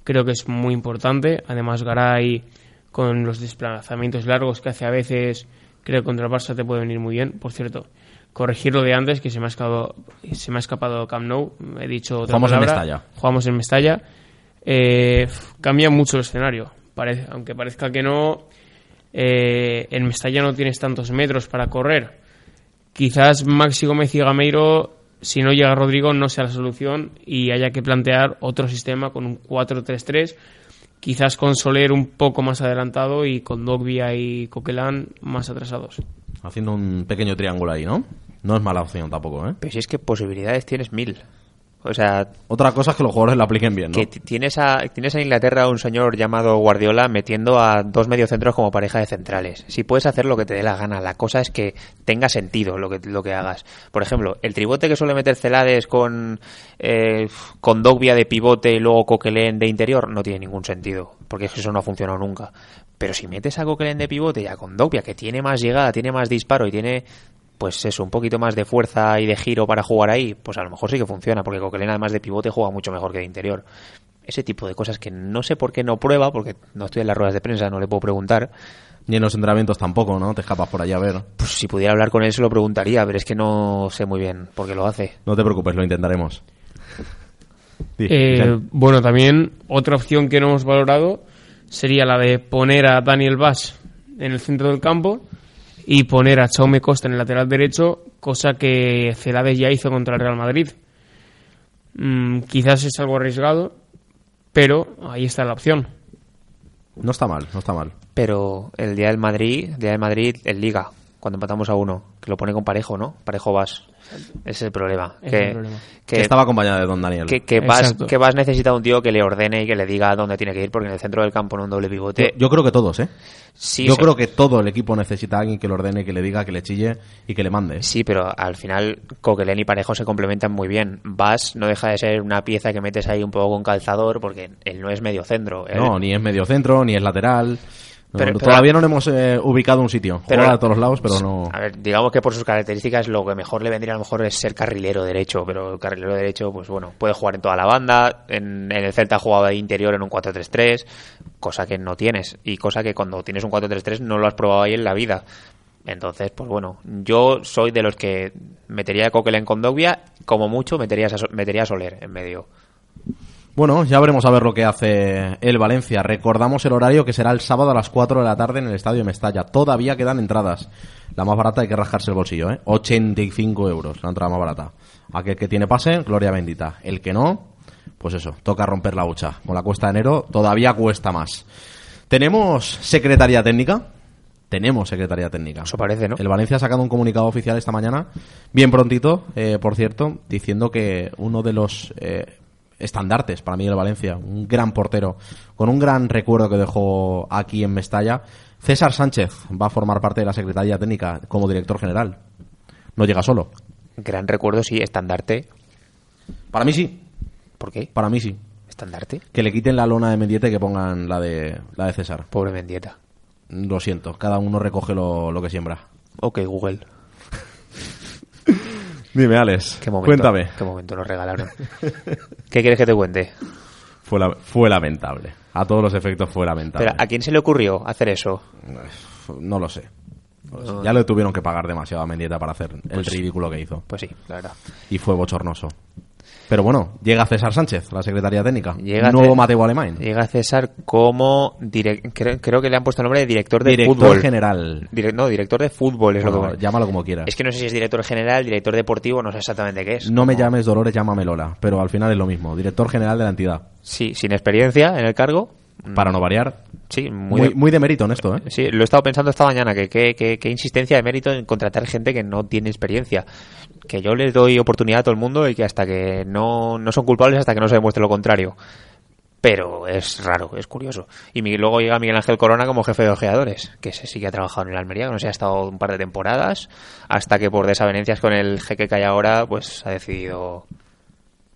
creo que es muy importante. Además, Garay con los desplazamientos largos que hace a veces, creo que contra el Barça te puede venir muy bien. Por cierto, corregir lo de antes, que se me ha escapado, se me ha escapado Camp Nou. He dicho otra Jugamos en palabra. Mestalla. Jugamos en Mestalla. Eh, cambia mucho el escenario. Parece, aunque parezca que no, eh, en Mestalla no tienes tantos metros para correr. Quizás Maxi Gómez y Gameiro, si no llega Rodrigo, no sea la solución y haya que plantear otro sistema con un 4-3-3. Quizás con Soler un poco más adelantado y con Dogbia y Coquelin más atrasados. Haciendo un pequeño triángulo ahí, ¿no? No es mala opción tampoco, ¿eh? Pero si es que posibilidades tienes mil. O sea, Otra cosa es que los jugadores la apliquen bien, ¿no? que tienes a, tienes a Inglaterra un señor llamado Guardiola metiendo a dos mediocentros como pareja de centrales. Si puedes hacer lo que te dé la gana, la cosa es que tenga sentido lo que, lo que hagas. Por ejemplo, el tribote que suele meter Celades con, eh, con Dogbia de pivote y luego Coquelin de interior no tiene ningún sentido, porque es que eso no ha funcionado nunca. Pero si metes a Coquelin de pivote ya con Dogbia, que tiene más llegada, tiene más disparo y tiene pues eso, un poquito más de fuerza y de giro para jugar ahí, pues a lo mejor sí que funciona, porque Coquelin además de pivote juega mucho mejor que de interior. Ese tipo de cosas que no sé por qué no prueba, porque no estoy en las ruedas de prensa, no le puedo preguntar. Ni en los entrenamientos tampoco, ¿no? Te escapas por allá a ver. Pues si pudiera hablar con él se lo preguntaría, pero es que no sé muy bien por qué lo hace. No te preocupes, lo intentaremos. Sí, Eh, bueno, también otra opción que no hemos valorado sería la de poner a Daniel Vaz en el centro del campo y poner a Chaume Costa en el lateral derecho, cosa que Celades ya hizo contra el Real Madrid. Mm, quizás es algo arriesgado, pero ahí está la opción. No está mal, no está mal. Pero el día del Madrid, el día del Madrid, en Liga, cuando empatamos a uno, que lo pone con Parejo, ¿no? Parejo vas. Ese es el problema. Que, es el problema. Que que- estaba acompañada de Don Daniel. que, que vas, que vas necesita un tío que le ordene y que le diga dónde tiene que ir, porque en el centro del campo en un doble pivote. yo creo que todos, ¿eh? sí, yo creo que todo el equipo necesita a alguien que lo ordene, que le diga, que le chille y que le mande. Sí, pero al final Coquelin y Parejo se complementan muy bien. Vas no deja de ser una pieza que metes ahí un poco con calzador, porque él no es medio centro. él- No, ni es medio centro, ni es lateral. Pero- todavía no le hemos eh, ubicado un sitio. Pero- Juega a todos los lados, pero no. A ver, digamos que por sus características lo que mejor le vendría a lo mejor es ser carrilero derecho, pero el carrilero derecho, pues bueno, puede jugar en toda la banda, en, en el Celta ha jugado de interior en un 4-3-3, cosa que no tienes, y cosa que cuando tienes un 4-3-3 no lo has probado ahí en la vida. Entonces, pues bueno, yo soy de los que metería a Coquelin con Dogbia, como mucho metería a, metería a Soler en medio. Bueno, ya veremos a ver lo que hace el Valencia. Recordamos el horario que será el sábado a las 4 de la tarde en el Estadio Mestalla. Todavía quedan entradas. La más barata hay que rascarse el bolsillo, ¿eh? 85 euros, la entrada más barata. Aquel que tiene pase, gloria bendita. El que no, pues eso, toca romper la hucha. Con la cuesta de enero todavía cuesta más. ¿Tenemos secretaría técnica? Tenemos secretaría técnica. Eso parece, ¿no? El Valencia ha sacado un comunicado oficial esta mañana, bien prontito, eh, por cierto, diciendo que uno de los eh, estandartes para mí del Valencia, un gran portero, con un gran recuerdo que dejó aquí en Mestalla, César Sánchez va a formar parte de la Secretaría Técnica como director general. No llega solo. Gran recuerdo, sí, estandarte. Para mí sí, ¿Por qué? para mí sí. ¿Estandarte? Que le quiten la lona de Mendieta y que pongan la de, la de César. Pobre Mendieta. Lo siento, cada uno recoge lo, lo que siembra. Ok, Google. Dime, Alex. ¿Qué momento, Cuéntame. ¿Qué momento nos regalaron? ¿Qué quieres que te cuente? Fue, la- fue lamentable. A todos los efectos fue lamentable. Pero, ¿A quién se le ocurrió hacer eso? No lo sé. No lo sé. Ya le tuvieron que pagar demasiado a Mendieta para hacer el ridículo que hizo. Pues sí, la verdad. Y fue bochornoso. Pero bueno, llega César Sánchez, la secretaría técnica. Llega Nuevo Mateo Alemán. Llega César como... creo, creo que le han puesto el nombre de director de Director fútbol. general. No, director de fútbol es lo que... llámalo como quieras. Es que no sé si es director general, director deportivo, no sé exactamente qué es. No me llames Dolores, llámame Lola. Pero al final es lo mismo. Director general de la entidad. Sí, sin experiencia en el cargo. Para no variar. Sí, muy, Muy, muy de mérito en esto, ¿eh? Sí, lo he estado pensando esta mañana, que qué insistencia de mérito en contratar gente que no tiene experiencia. Que yo les doy oportunidad a todo el mundo y que hasta que no, no son culpables hasta que no se demuestre lo contrario. Pero es raro, es curioso. Y mi- luego llega Miguel Ángel Corona como jefe de ojeadores, que ese sí que ha trabajado en el Almería, que no sé, ha estado un par de temporadas, hasta que por desavenencias con el jeque que hay ahora, pues ha decidido...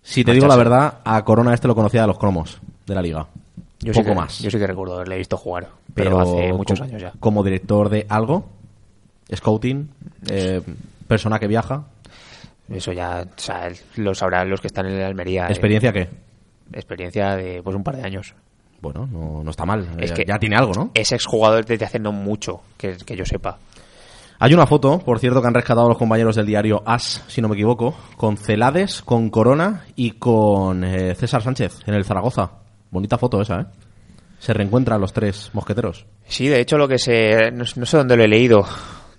Si te digo la verdad, a Corona este lo conocía de los cromos de la liga. Yo sí Poco que- más. Yo sí que recuerdo haberle visto jugar, pero pero, hace muchos como, años ya. Como director de algo, scouting, eh, persona que viaja, Eso ya, o sea, lo sabrán los que están en el Almería. eh, experiencia qué. experiencia de pues un par de años. Bueno, no, no está mal. Es Eh, que- ya tiene algo, ¿no? Es exjugador desde hace no mucho, que, que yo sepa. Hay una foto, por cierto, que han rescatado los compañeros del diario As, si no me equivoco, con Celades, con Corona y con eh, César Sánchez en el Zaragoza. Bonita foto esa, ¿eh? Se reencuentran los tres mosqueteros. Sí, de hecho lo que sé, no, no sé dónde lo he leído,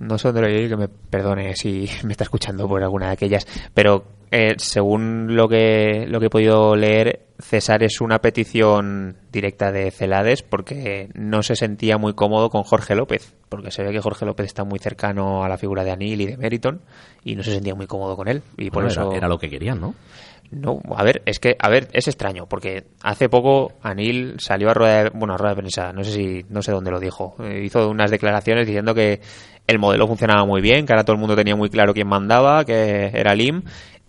no sé dónde lo que me perdone si me está escuchando por alguna de aquellas, pero eh, según lo que, lo que he podido leer, César es una petición directa de Celades porque no se sentía muy cómodo con Jorge López, porque se ve que Jorge López está muy cercano a la figura de Anil y de Meriton y no se sentía muy cómodo con él y por Bueno, eso era, era lo que querían, ¿no? No, a ver, es que, a ver, es extraño, porque hace poco Anil salió a rueda de, bueno, a rueda de prensa, no sé si, no sé dónde lo dijo, eh, hizo unas declaraciones diciendo que el modelo funcionaba muy bien, que ahora todo el mundo tenía muy claro quién mandaba, que era Lim,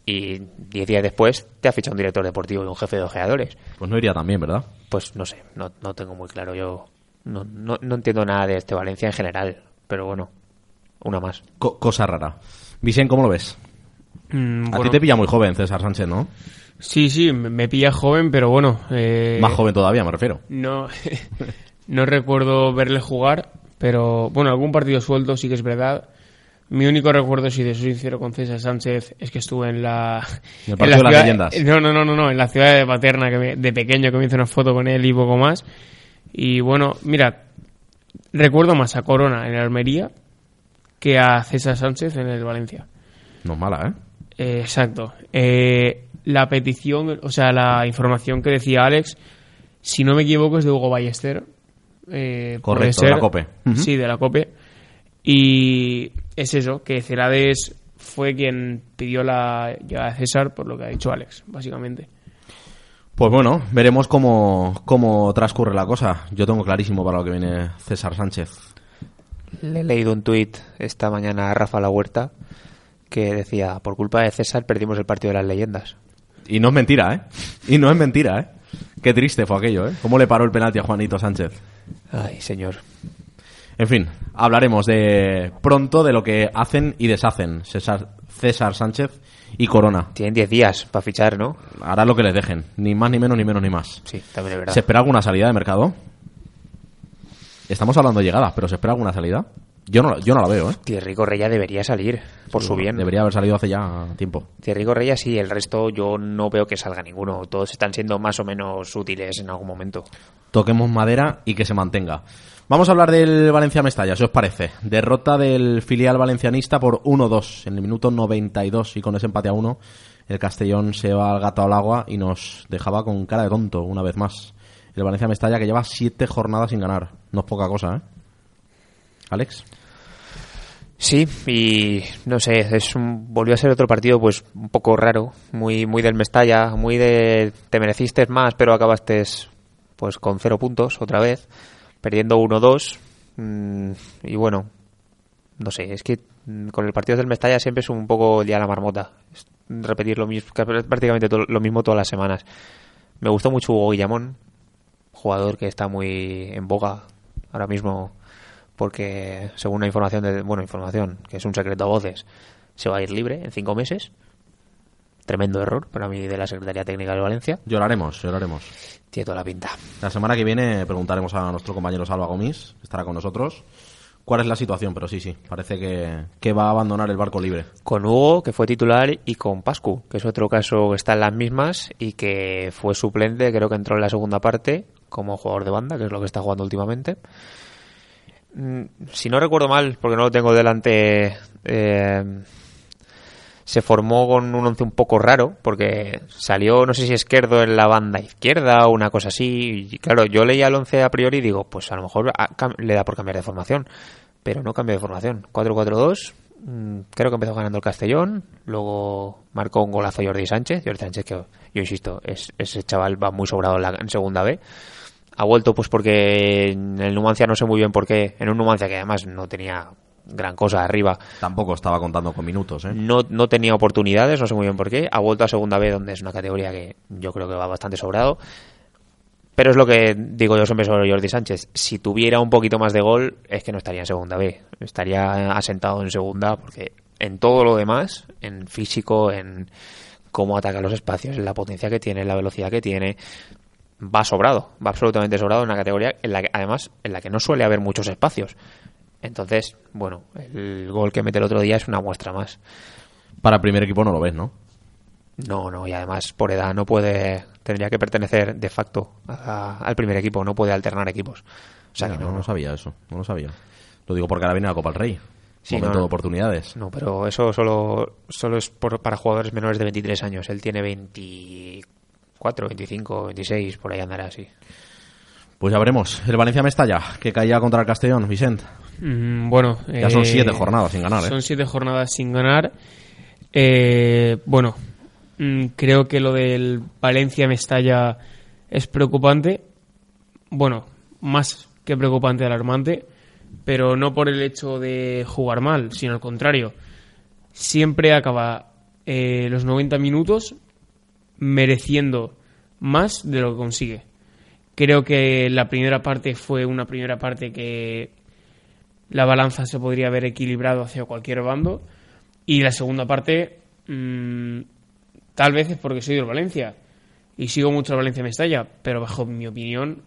y diez días después te ha fichado un director deportivo y un jefe de ojeadores. Pues no iría tan bien, ¿verdad? Pues no sé, no, no tengo muy claro, yo no, no, no entiendo nada de este Valencia en general, pero bueno, una más. Co- cosa rara. Vicente, ¿cómo lo ves? Mm, A ti te pilla muy joven, César Sánchez, ¿no? Sí, sí, me me pilla joven, pero bueno. eh, Más joven todavía, me refiero. No, no recuerdo verle jugar, pero bueno, algún partido suelto sí que es verdad. Mi único recuerdo, si de soy sincero con César Sánchez, es que estuve en la. En el en la de las leyendas. No, no, no, no, no, en la ciudad de Paterna, que me- de pequeño, que me hice una foto con él y poco más. Y bueno, mira, recuerdo más a Corona en el Almería que a César Sánchez en el Valencia. No es mala, ¿eh? Eh, exacto. Eh, la petición, o sea, la información que decía Alex, si no me equivoco, es de Hugo Ballester. Eh, Correcto, de la COPE. Sí, de la COPE. Y es eso, que Celades fue quien pidió la llegada de César, por lo que ha dicho Alex, básicamente. Pues bueno, veremos cómo, cómo transcurre la cosa. Yo tengo clarísimo para lo que viene César Sánchez. Le he leído un tuit esta mañana a Rafa La Huerta que decía, por culpa de César perdimos el partido de las leyendas. Y no es mentira, ¿eh? Y no es mentira, ¿eh? Qué triste fue aquello, ¿eh? ¿Cómo le paró el penalti a Juanito Sánchez? Ay, señor. En fin, hablaremos de pronto de lo que hacen y deshacen César, César Sánchez y Corona. Tienen 10 días para fichar, ¿no? Hará lo que les dejen, ni más ni menos ni menos ni más. Sí, también es verdad. ¿Se espera alguna salida de mercado? Estamos hablando de llegadas, pero ¿se espera alguna salida? Yo no, yo no la veo, ¿eh? Thierry Correia debería salir, por su bien. Debería haber salido hace ya tiempo. Thierry Correia sí, el resto yo no veo que salga ninguno. Todos están siendo más o menos útiles en algún momento. Toquemos madera y que se mantenga. Vamos a hablar del Valencia Mestalla, si os parece. Derrota del filial valencianista por 1-2 en el minuto 92 y con ese empate a 1 el Castellón se va al gato al agua y nos dejaba con cara de tonto una vez más. El Valencia Mestalla que lleva siete jornadas sin ganar. No es poca cosa, ¿eh? Alex. Sí, y no sé, es un, volvió a ser otro partido pues un poco raro, muy muy del Mestalla, muy de te mereciste más, pero acabaste pues con cero puntos otra vez, perdiendo 1-2 mm, y bueno, no sé, es que mm, con el partido del Mestalla siempre es un poco el día de la marmota, repetir lo mismo, prácticamente to- lo mismo todas las semanas. Me gustó mucho Hugo Guillamón, jugador que está muy en boga ahora mismo porque según una información de bueno información que es un secreto a voces se va a ir libre en cinco meses tremendo error para mí de la Secretaría Técnica de Valencia. Lloraremos, lloraremos. Tiene toda la pinta. La semana que viene preguntaremos a nuestro compañero Salva Gomis, que estará con nosotros, cuál es la situación, pero sí, sí, parece que, que va a abandonar el barco libre. Con Hugo, que fue titular, y con Pascu, que es otro caso que está en las mismas y que fue suplente, creo que entró en la segunda parte como jugador de banda, que es lo que está jugando últimamente. Mm, Si no recuerdo mal, porque no lo tengo delante, eh, se formó con un once un poco raro, porque salió, no sé si Esquerdo en la banda izquierda o una cosa así. Y claro, yo leía el once a priori y digo, pues a lo mejor le da por cambiar de formación. Pero no cambió de formación. 4-4-2. mm, Creo que empezó ganando el Castellón. Luego marcó un golazo Jordi Sánchez. Jordi Sánchez, que yo insisto, es, ese chaval va muy sobrado en, la, en segunda B. Ha vuelto pues porque en el Numancia no sé muy bien por qué. En un Numancia que además no tenía gran cosa arriba. Tampoco estaba contando con minutos, ¿eh? No, no tenía oportunidades, no sé muy bien por qué. Ha vuelto a segunda B, donde es una categoría que yo creo que va bastante sobrado. Pero es lo que digo yo siempre sobre Jordi Sánchez. Si tuviera un poquito más de gol, es que no estaría en segunda B. Estaría asentado en segunda, porque en todo lo demás, en físico, en cómo ataca los espacios, en la potencia que tiene, en la velocidad que tiene, va sobrado. Va absolutamente sobrado en una categoría en la que, además, en la que no suele haber muchos espacios. Entonces, bueno, el gol que mete el otro día es una muestra más. Para el primer equipo no lo ves, ¿no? No, no, y además por edad no puede, tendría que pertenecer de facto a- al primer equipo, no puede alternar equipos. O sea no, que no, sabía eso, no lo sabía. Lo digo porque ahora viene la Copa del Rey. Sí, Momento no. de oportunidades. no, pero eso solo, solo es por- para jugadores menores de 23 años. Él tiene 24, 25, 26, por ahí andará así. Pues ya veremos. El Valencia Mestalla, que caía contra el Castellón, Vicente. Mm, bueno, Ya son eh, siete jornadas sin ganar, ¿eh? Son siete jornadas sin ganar. Eh, bueno, mm, creo que lo del Valencia-Mestalla es preocupante. Bueno, más que preocupante, alarmante. Pero no por el hecho de jugar mal, sino al contrario. Siempre acaba eh, los 90 minutos mereciendo más de lo que consigue. Creo que la primera parte fue una primera parte que la balanza se podría haber equilibrado hacia cualquier bando. Y la segunda parte, mm, tal vez es porque soy del Valencia y sigo mucho al Valencia Mestalla, pero bajo mi opinión,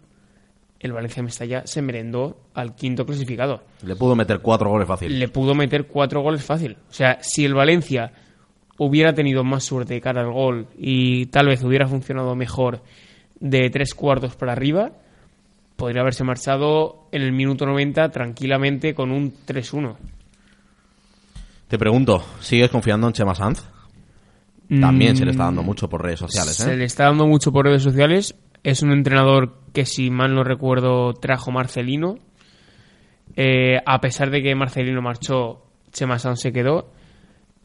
el Valencia Mestalla se merendó al quinto clasificado. Le pudo meter cuatro goles fácil. Le pudo meter cuatro goles fácil. O sea, si el Valencia hubiera tenido más suerte de cara al gol y tal vez hubiera funcionado mejor de tres cuartos para arriba, podría haberse marchado en el minuto 90 tranquilamente con un 3-1. Te pregunto, ¿sigues confiando en Chema Sanz? También se le está dando mucho por redes sociales, Se ¿eh? le está dando mucho por redes sociales. Es un entrenador que, si mal no recuerdo, trajo Marcelino. Eh, a pesar de que Marcelino marchó, Chema Sanz se quedó.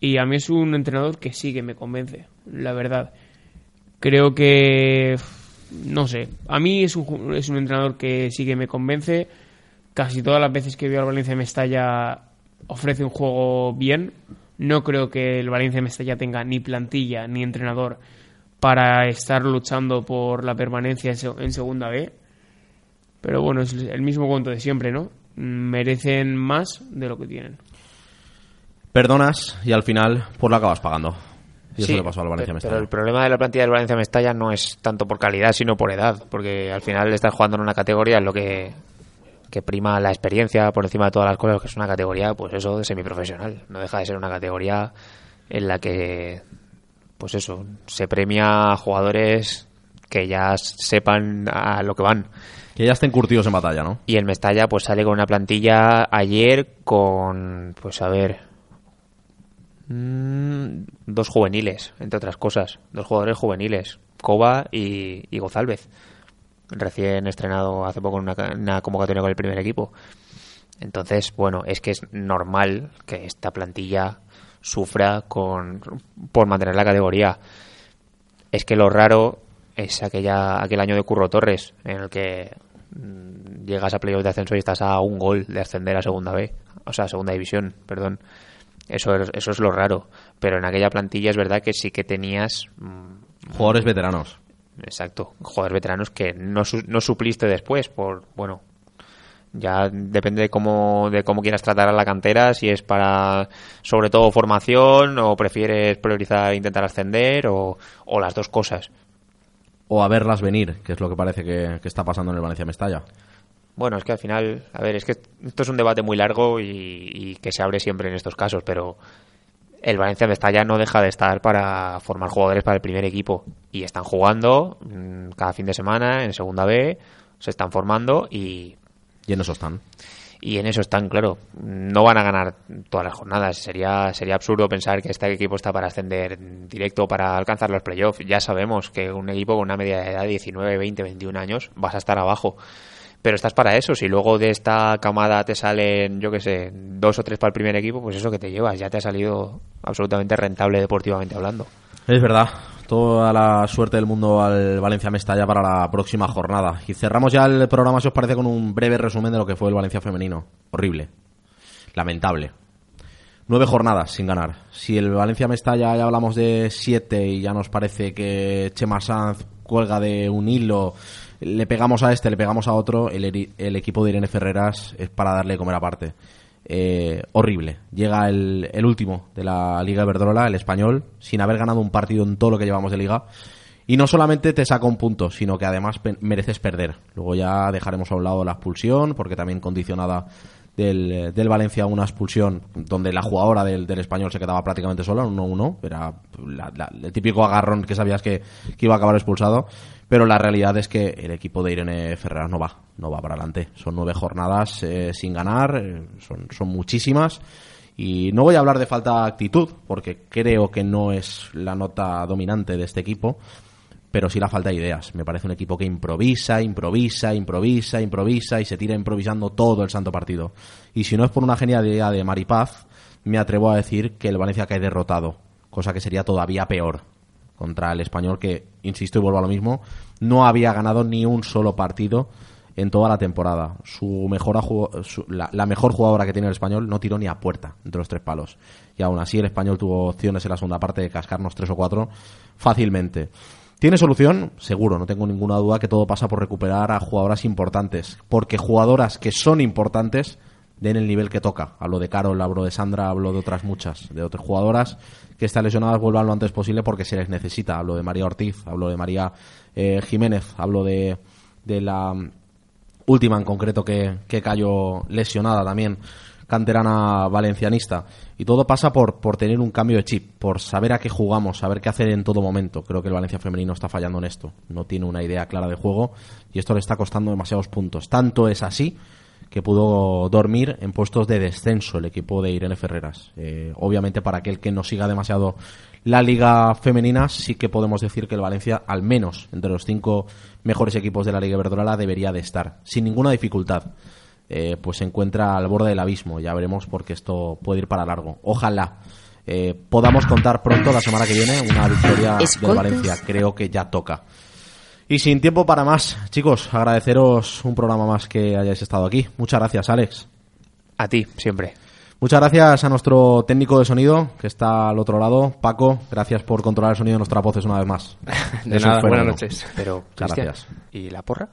Y a mí es un entrenador que sí que me convence, la verdad. Creo que. No sé. A mí es un, es un entrenador que sí que me convence. Casi todas las veces que veo al Valencia Mestalla ofrece un juego bien. No creo que el Valencia Mestalla tenga ni plantilla ni entrenador para estar luchando por la permanencia en se- en Segunda B. Pero bueno, es el mismo cuento de siempre, ¿no? Merecen más de lo que tienen. Perdonas y al final, pues lo acabas pagando. Y eso Sí, le pasó al Valencia Mestalla. Pero el problema de la plantilla del Valencia Mestalla no es tanto por calidad, sino por edad, porque al final estás jugando en una categoría en lo que, que prima la experiencia por encima de todas las cosas, que es una categoría, pues eso, de semiprofesional. No deja de ser una categoría en la que, pues eso, se premia a jugadores que ya sepan a lo que van. Que ya estén curtidos en batalla, ¿no? Y el Mestalla pues sale con una plantilla ayer con, pues a ver, mm, dos juveniles, entre otras cosas, dos jugadores juveniles, Cova y, y Gozálvez, recién estrenado hace poco en una, ca- una convocatoria con el primer equipo. Entonces, bueno, es que es normal que esta plantilla sufra con, por mantener la categoría. Es que lo raro es aquella, aquel año de Curro Torres, en el que mm, llegas a playoff de ascenso y estás a un gol de ascender a segunda B, o sea, segunda división, perdón. Eso es, eso es lo raro. Pero en aquella plantilla es verdad que sí que tenías, mm, Jugadores veteranos. exacto, jugadores veteranos que no, su- no supliste después por, bueno, Ya depende de cómo, de cómo quieras tratar a la cantera, si es para sobre todo formación o prefieres priorizar intentar ascender o, o las dos cosas. O a verlas venir, que es lo que parece que, que está pasando en el Valencia Mestalla. Bueno, es que al final, a ver, es que esto es un debate muy largo y, y que se abre siempre en estos casos, pero el Valencia Mestalla no deja de estar para formar jugadores para el primer equipo y están jugando mm, cada fin de semana en segunda B, se están formando y, Y en eso están. y en eso están, claro. No van a ganar todas las jornadas. Sería, sería absurdo pensar que este equipo está para ascender directo, para alcanzar los playoffs. Ya sabemos que un equipo con una media de edad de 19, 20, 21 años vas a estar abajo. Pero estás para eso. Si luego de esta camada te salen, yo qué sé, dos o tres para el primer equipo, pues eso que te llevas. Ya te ha salido absolutamente rentable deportivamente hablando. Es verdad. Toda la suerte del mundo al Valencia Mestalla para la próxima jornada. Y cerramos ya el programa, si os parece, con un breve resumen de lo que fue el Valencia femenino. Horrible. Lamentable. Nueve jornadas sin ganar. Si el Valencia Mestalla ya hablamos de siete y ya nos parece que Chema Sanz cuelga de un hilo, le pegamos a este, le pegamos a otro, el, el equipo de Irene Ferreras es para darle comer aparte. Eh, horrible. Llega el, el último de la Liga Iberdrola, el español, sin haber ganado un partido en todo lo que llevamos de liga. Y no solamente te saca un punto, sino que además mereces perder. Luego ya dejaremos a un lado la expulsión, porque también condicionada del, del Valencia una expulsión donde la jugadora del, del español se quedaba prácticamente sola, un 1-1. Era la- el típico agarrón que sabías que, que iba a acabar expulsado. Pero la realidad es que el equipo de Irene Ferreras no va, no va para adelante. Son nueve jornadas eh, sin ganar, eh, son, son muchísimas. Y no voy a hablar de falta de actitud, porque creo que no es la nota dominante de este equipo, pero sí la falta de ideas. Me parece un equipo que improvisa, improvisa, improvisa, improvisa y se tira improvisando todo el santo partido. Y si no es por una genialidad de Maripaz, me atrevo a decir que el Valencia cae derrotado, cosa que sería todavía peor contra el español que, insisto y vuelvo a lo mismo, no había ganado ni un solo partido en toda la temporada. Su mejor su- la, la mejor jugadora que tiene el español no tiró ni a puerta entre los tres palos. Y aún así el español tuvo opciones en la segunda parte de cascarnos tres o cuatro fácilmente. ¿Tiene solución? Seguro, no tengo ninguna duda que todo pasa por recuperar a jugadoras importantes. Porque jugadoras que son importantes den el nivel que toca. Hablo de Carol, hablo de Sandra, hablo de otras muchas, de otras jugadoras que están lesionadas vuelvan lo antes posible porque se les necesita. Hablo de María Ortiz, hablo de María eh, Jiménez, hablo de, de la mm, última en concreto que, que cayó lesionada también, canterana valencianista. Y todo pasa por, por tener un cambio de chip, por saber a qué jugamos, saber qué hacer en todo momento. Creo que el Valencia femenino está fallando en esto. No tiene una idea clara de juego y esto le está costando demasiados puntos. Tanto es así que pudo dormir en puestos de descenso el equipo de Irene Ferreras. Eh, obviamente para aquel que no siga demasiado la liga femenina, sí que podemos decir que el Valencia, al menos entre los cinco mejores equipos de la Liga Iberdrola, debería de estar, sin ninguna dificultad. Eh, pues se encuentra al borde del abismo, ya veremos porque esto puede ir para largo. Ojalá eh, podamos contar pronto, la semana que viene, una victoria del Escoltas. Valencia. Creo que ya toca. Y sin tiempo para más, chicos, agradeceros un programa más que hayáis estado aquí. Muchas gracias, Alex. A ti, siempre. Muchas gracias a nuestro técnico de sonido que está al otro lado, Paco. Gracias por controlar el sonido de nuestras voces una vez más. De Eso nada, fue buenas noches. Pero, gracias. ¿y la porra?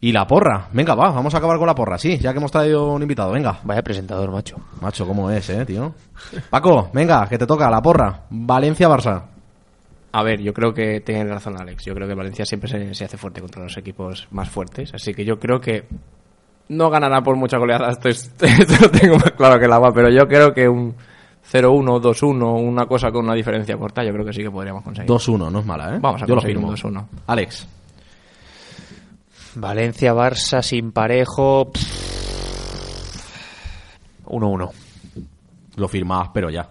Y la porra. Venga, va, vamos a acabar con la porra, sí, ya que hemos traído un invitado. Venga. Vaya presentador, macho. Macho, ¿cómo es, eh, tío? Paco, venga, que te toca la porra. Valencia-Barça. A ver, yo creo que tiene razón Alex. Yo creo que Valencia siempre se, se hace fuerte contra los equipos más fuertes. Así que yo creo que no ganará por mucha goleada. Esto, es- esto lo tengo más claro que el agua. Pero yo creo que un 0-1, 2-1, una cosa con una diferencia corta, yo creo que sí que podríamos conseguir. 2-1, no es mala, ¿eh? Vamos a Yo lo firmo. un 2-1. Alex. Valencia, Barça, sin parejo. 1-1. Lo firmabas, pero ya.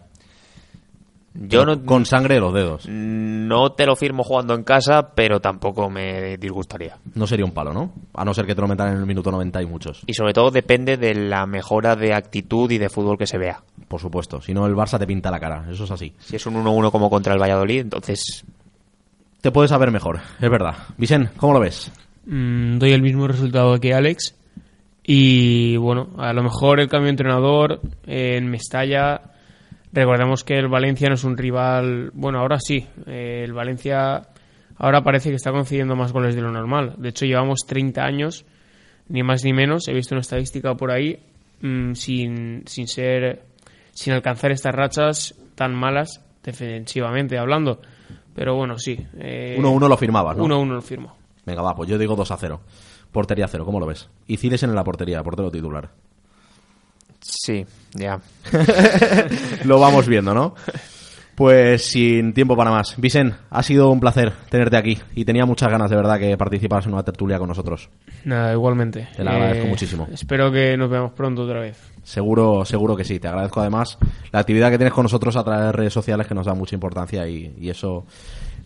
Yo no, Con sangre de los dedos. no te lo firmo jugando en casa, pero tampoco me disgustaría. No sería un palo, ¿no? A no ser que te lo metan en el minuto 90 y muchos. Y sobre todo depende de la mejora de actitud y de fútbol que se vea. Por supuesto. Si no, el Barça te pinta la cara. Eso es así. Si es un 1-1 como contra el Valladolid, entonces Te puedes saber mejor, es verdad. Vicente, ¿cómo lo ves? Mm, doy el mismo resultado que Alex. Y bueno, a lo mejor el cambio de entrenador eh, en Mestalla. Recordemos que el Valencia no es un rival. Bueno, ahora sí. eh, el Valencia ahora parece que está concediendo más goles de lo normal. De hecho, llevamos 30 años ni más ni menos. He visto una estadística por ahí mm, sin, sin ser sin alcanzar estas rachas tan malas defensivamente hablando. Pero bueno, sí. 1-1 eh, lo firmabas, ¿no? 1-1 lo firmo. Venga, va, pues yo digo 2-0. Portería cero, ¿cómo lo ves? Y Ciles en la portería, portero titular. Sí, ya. lo vamos viendo, ¿no? Pues sin tiempo para más. Vicen, ha sido un placer tenerte aquí y tenía muchas ganas de verdad que participaras en una tertulia con nosotros. Nada, igualmente. Te lo agradezco eh, muchísimo. Espero que nos veamos pronto otra vez. Seguro, seguro que sí. Te agradezco además la actividad que tienes con nosotros a través de redes sociales que nos da mucha importancia y, eso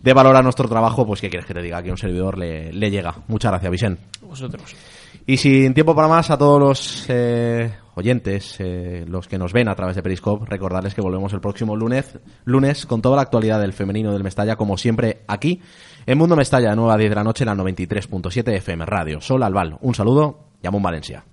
de valor a nuestro trabajo, pues qué quieres que te diga, que un servidor le, llega. Muchas gracias, Vicen. Vosotros. Y sin tiempo para más, a todos los eh, oyentes, eh, los que nos ven a través de Periscope, recordarles que volvemos el próximo lunes, lunes con toda la actualidad del femenino del Mestalla, como siempre, aquí en Mundo Mestalla, de 9 a 10 de la noche, en la 93.7 FM Radio. Sol Albal, un saludo y Valencia.